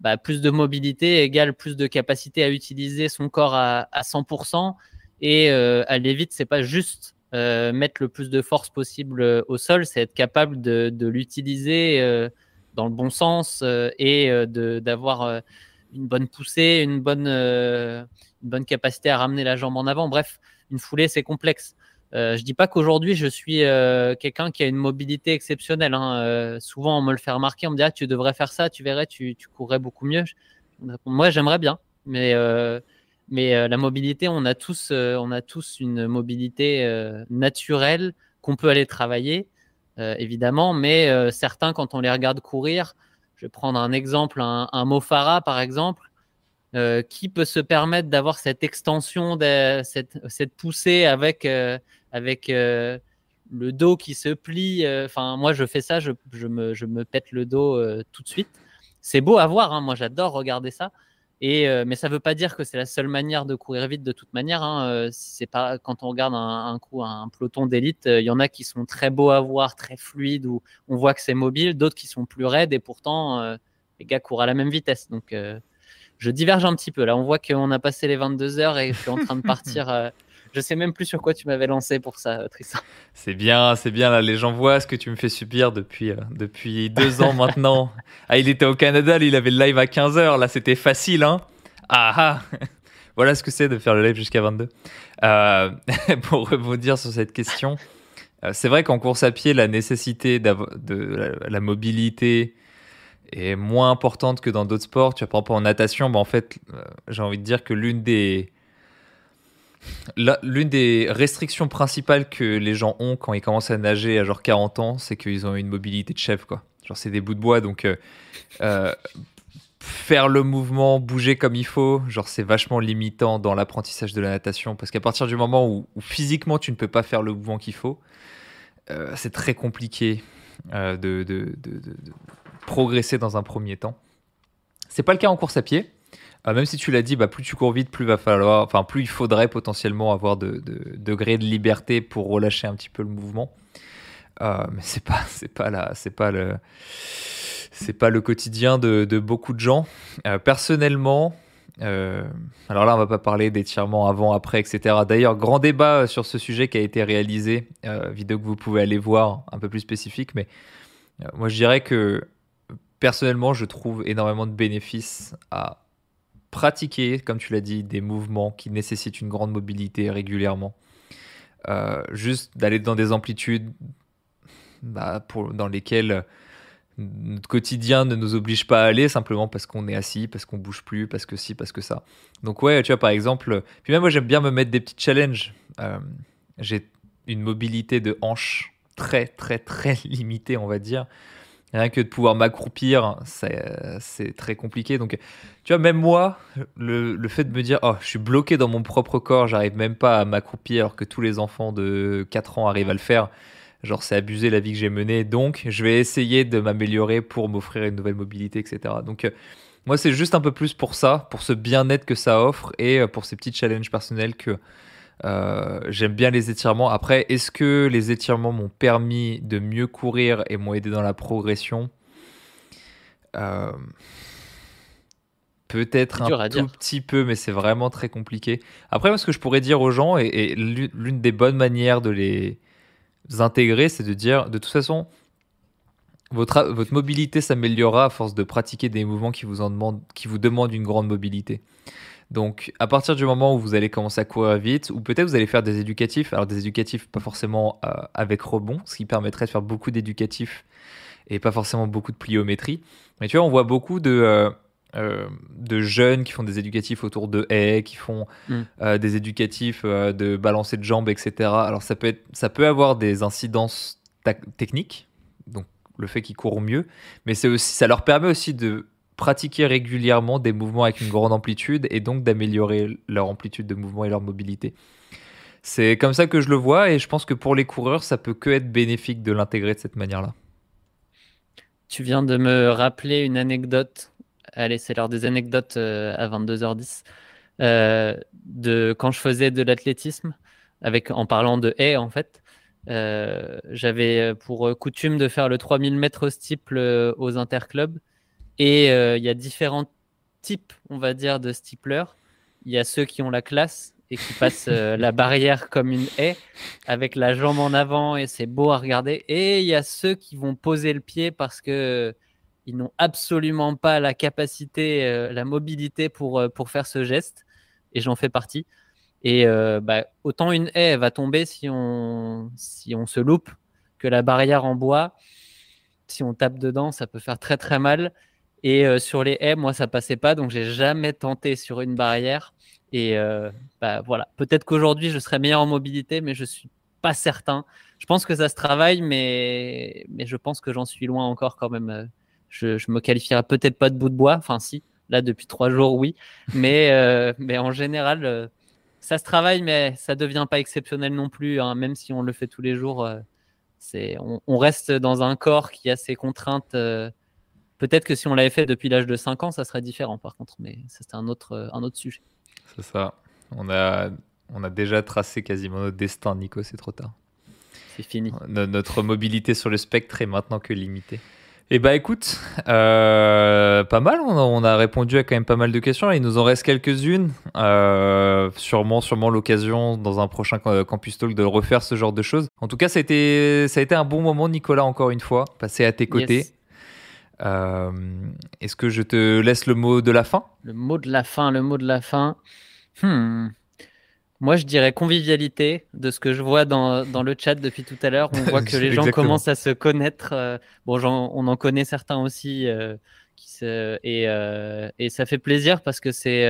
A: bah, plus de mobilité égale plus de capacité à utiliser son corps à, 100%. Et aller vite, c'est pas juste mettre le plus de force possible au sol, c'est être capable de, de l'utiliser dans le bon sens et d'avoir une bonne poussée, une bonne, euh, une bonne capacité à ramener la jambe en avant. Bref, une foulée, c'est complexe. Euh, je dis pas qu'aujourd'hui je suis euh, quelqu'un qui a une mobilité exceptionnelle. Hein. Euh, souvent on me le fait remarquer, on me dit ah, tu devrais faire ça, tu verrais, tu, tu courrais beaucoup mieux. Moi j'aimerais bien, mais, mais la mobilité, on a tous, on a tous une mobilité naturelle qu'on peut aller travailler, évidemment, mais certains quand on les regarde courir, je vais prendre un exemple, un, Mofara par exemple, euh, qui peut se permettre d'avoir cette extension, cette, poussée avec, euh, euh, le dos qui se plie. Enfin, moi, je fais ça, je, je, me, je me, pète le dos tout de suite. C'est beau à voir, hein, moi j'adore regarder ça. Euh, mais ça ne veut pas dire que c'est la seule manière de courir vite de toute manière. Hein. Euh, c'est pas quand on regarde un, coup un peloton d'élite, euh, il y en a qui sont très beaux à voir, très fluides, où on voit que c'est mobile, d'autres qui sont plus raides et pourtant les gars courent à la même vitesse. Donc je diverge un petit peu. Là, on voit qu'on a passé les 22 heures et je suis en train de partir je sais même plus sur quoi tu m'avais lancé pour ça, Tristan.
B: C'est bien, c'est bien. Là, les gens voient ce que tu me fais subir depuis, euh, depuis deux ans maintenant. Ah, il était au Canada, il avait le live à 15h. Là, c'était facile, hein. Ah ah Voilà ce que c'est de faire le live jusqu'à 22. Euh, pour rebondir sur cette question, euh, c'est vrai qu'en course à pied, la nécessité de la, la, mobilité est moins importante que dans d'autres sports. Tu vois, par exemple, en natation, bah, en fait, j'ai envie de dire que l'une des L'une des restrictions principales que les gens ont quand ils commencent à nager à genre 40 ans, c'est qu'ils ont une mobilité de chef, quoi. Genre, c'est des bouts de bois, donc euh, euh, faire le mouvement, bouger comme il faut, genre, c'est vachement limitant dans l'apprentissage de la natation, parce qu'à partir du moment où, physiquement tu ne peux pas faire le mouvement qu'il faut, c'est très compliqué de, de, progresser dans un premier temps. C'est pas le cas en course à pied. Même si tu l'as dit, bah, plus tu cours vite, plus va falloir, enfin plus il faudrait potentiellement avoir de, degrés de liberté pour relâcher un petit peu le mouvement. mais c'est pas, c'est pas là, c'est pas le, c'est pas le quotidien de, beaucoup de gens. Euh, personnellement, euh, alors là, on va pas parler d'étirement avant, après, etc. D'ailleurs, grand débat sur ce sujet qui a été réalisé, euh, vidéo que vous pouvez aller voir, un peu plus spécifique. Mais moi, je dirais que personnellement, je trouve énormément de bénéfices à pratiquer, comme tu l'as dit, des mouvements qui nécessitent une grande mobilité régulièrement. juste d'aller dans des amplitudes bah, dans lesquelles notre quotidien ne nous oblige pas à aller simplement parce qu'on est assis, parce qu'on bouge plus, parce que si, parce que ça. Donc ouais, tu vois par exemple, puis même moi j'aime bien me mettre des petits challenges. Euh, j'ai une mobilité de hanche très très très limitée, on va dire. Rien que de pouvoir m'accroupir, c'est très compliqué. Donc, tu vois, même moi, le, fait de me dire, oh, je suis bloqué dans mon propre corps, j'arrive même pas à m'accroupir alors que tous les enfants de 4 ans arrivent à le faire, Genre, c'est abusé la vie que j'ai menée, donc je vais essayer de m'améliorer pour m'offrir une nouvelle mobilité, etc. Donc, euh, moi, c'est juste un peu plus pour ça, pour ce bien-être que ça offre et euh, pour ces petits challenges personnels que euh, j'aime bien les étirements. Après, est-ce que les étirements m'ont permis de mieux courir et m'ont aidé dans la progression Peut-être un tout petit peu, mais c'est vraiment très compliqué. Après, ce que je pourrais dire aux gens, et l'une des bonnes manières de les intégrer, c'est de dire, de toute façon, votre, votre mobilité s'améliorera à force de pratiquer des mouvements qui vous, en demandent, qui vous demandent une grande mobilité. Donc, à partir du moment où vous allez commencer à courir vite, ou peut-être vous allez faire des éducatifs, alors des éducatifs pas forcément euh, avec rebond, ce qui permettrait de faire beaucoup d'éducatifs et pas forcément beaucoup de pliométrie. Mais tu vois, on voit beaucoup de, euh, euh, de jeunes qui font des éducatifs autour de haies, qui font mm. des éducatifs de balancer de jambes, etc. Alors ça peut, être, ça peut avoir des incidences techniques, donc le fait qu'ils courent mieux, mais c'est aussi, ça leur permet aussi de pratiquer régulièrement des mouvements avec une grande amplitude et donc d'améliorer leur amplitude de mouvement et leur mobilité. C'est comme ça que je le vois et je pense que pour les coureurs, ça peut que être bénéfique de l'intégrer de cette manière-là.
A: Tu viens de me rappeler une anecdote allez, c'est l'heure des anecdotes euh, à 22h10. Euh, de quand je faisais de l'athlétisme, avec en parlant de haies en fait, euh, j'avais pour coutume de faire le 3000 mètres steeple aux interclubs. Et il y a différents types, on va dire, de steeplers. Il y a ceux qui ont la classe et qui passent la barrière comme une haie avec la jambe en avant et c'est beau à regarder. Et il y a ceux qui vont poser le pied parce que ils n'ont absolument pas la capacité, euh, la mobilité pour, euh, pour faire ce geste. Et j'en fais partie. Et euh, bah, autant une haie va tomber si on, si on se loupe que la barrière en bois, si on tape dedans, ça peut faire très très mal. Et sur les haies, moi, ça passait pas, donc j'ai jamais tenté sur une barrière. Et bah, voilà, peut-être qu'aujourd'hui, je serais meilleur en mobilité, mais je suis pas certain. Je pense que ça se travaille, mais, mais je pense que j'en suis loin encore quand même je, je me qualifierais peut-être pas de bout de bois. Enfin, si, là, depuis trois jours, oui. Mais, euh, mais en général, euh, ça se travaille, mais ça devient pas exceptionnel non plus. Hein. même si on le fait tous les jours, euh, c'est, on, reste dans un corps qui a ses contraintes. Peut-être que si on l'avait fait depuis l'âge de 5 ans, ça serait différent, par contre. Mais c'est un autre, un autre sujet.
B: C'est ça. On a, on a déjà tracé quasiment notre destin, Nico, c'est trop tard.
A: C'est fini.
B: Notre mobilité sur le spectre est maintenant que limitée. Eh bah écoute, euh, pas mal, on a, répondu à quand même pas mal de questions. il nous en reste quelques-unes. Euh, sûrement, sûrement l'occasion dans un prochain Campus Talk de refaire ce genre de choses. En tout cas, ça a été, ça a été un bon moment, Nicolas, encore une fois, passer à tes côtés. Euh, est-ce que je te laisse le mot de la fin?
A: Le mot de la fin, le mot de la fin. Hmm. Moi, je dirais convivialité de ce que je vois dans, dans le chat depuis tout à l'heure. On voit que les gens commencent à se connaître. Euh, bon, on en connaît certains aussi. Euh, qui se, et, euh, et, ça fait plaisir parce que c'est.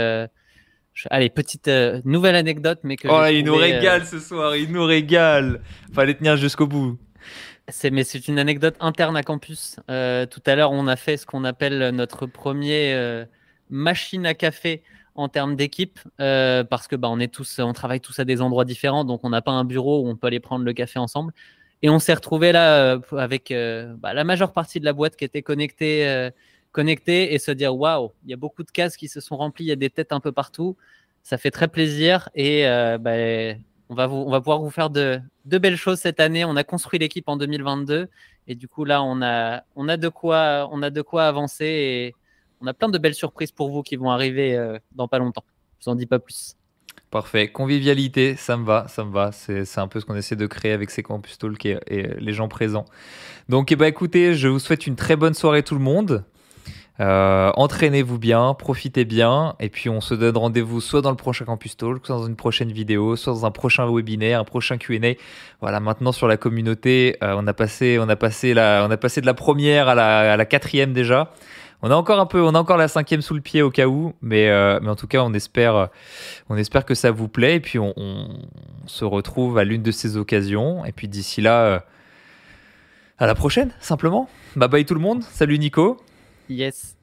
A: allez, petite nouvelle anecdote. Mais que
B: oh, il nous régale ce soir, il nous régale. Fallait tenir jusqu'au bout.
A: C'est, mais c'est une anecdote interne à campus. tout à l'heure, on a fait ce qu'on appelle notre premier machine à café en termes d'équipe euh, parce que bah, on est tous, on travaille tous à des endroits différents, donc on n'a pas un bureau où on peut aller prendre le café ensemble. Et on s'est retrouvé là avec bah, la majeure partie de la boîte qui était connectée, connectée et se dire waouh, il y a beaucoup de cases qui se sont remplies, il y a des têtes un peu partout. Ça fait très plaisir et bah, on va, pouvoir vous faire de, belles choses cette année. On a construit l'équipe en 2022 et du coup là, on a, on a, de, quoi, on a de quoi avancer et on a plein de belles surprises pour vous qui vont arriver euh, dans pas longtemps. Je vous en dis pas plus.
B: Parfait. Convivialité, ça me va, ça me va. C'est un peu ce qu'on essaie de créer avec ces Campus Talk et, les gens présents. Donc, eh ben, écoutez, je vous souhaite une très bonne soirée tout le monde. Euh, entraînez-vous bien, profitez bien, et puis on se donne rendez-vous soit dans le prochain Campus Talk, soit dans une prochaine vidéo, soit dans un prochain webinaire, un prochain Q&A. Voilà, maintenant sur la communauté, euh, on a passé, on a passé on a passé de la première à la, quatrième déjà. On a encore un peu, on a encore la cinquième sous le pied au cas où, mais, euh, en tout cas, on espère, on espère que ça vous plaît, et puis on, se retrouve à l'une de ces occasions, et puis d'ici là, à la prochaine, simplement. Bye bye tout le monde. Salut Nico.
A: Yes.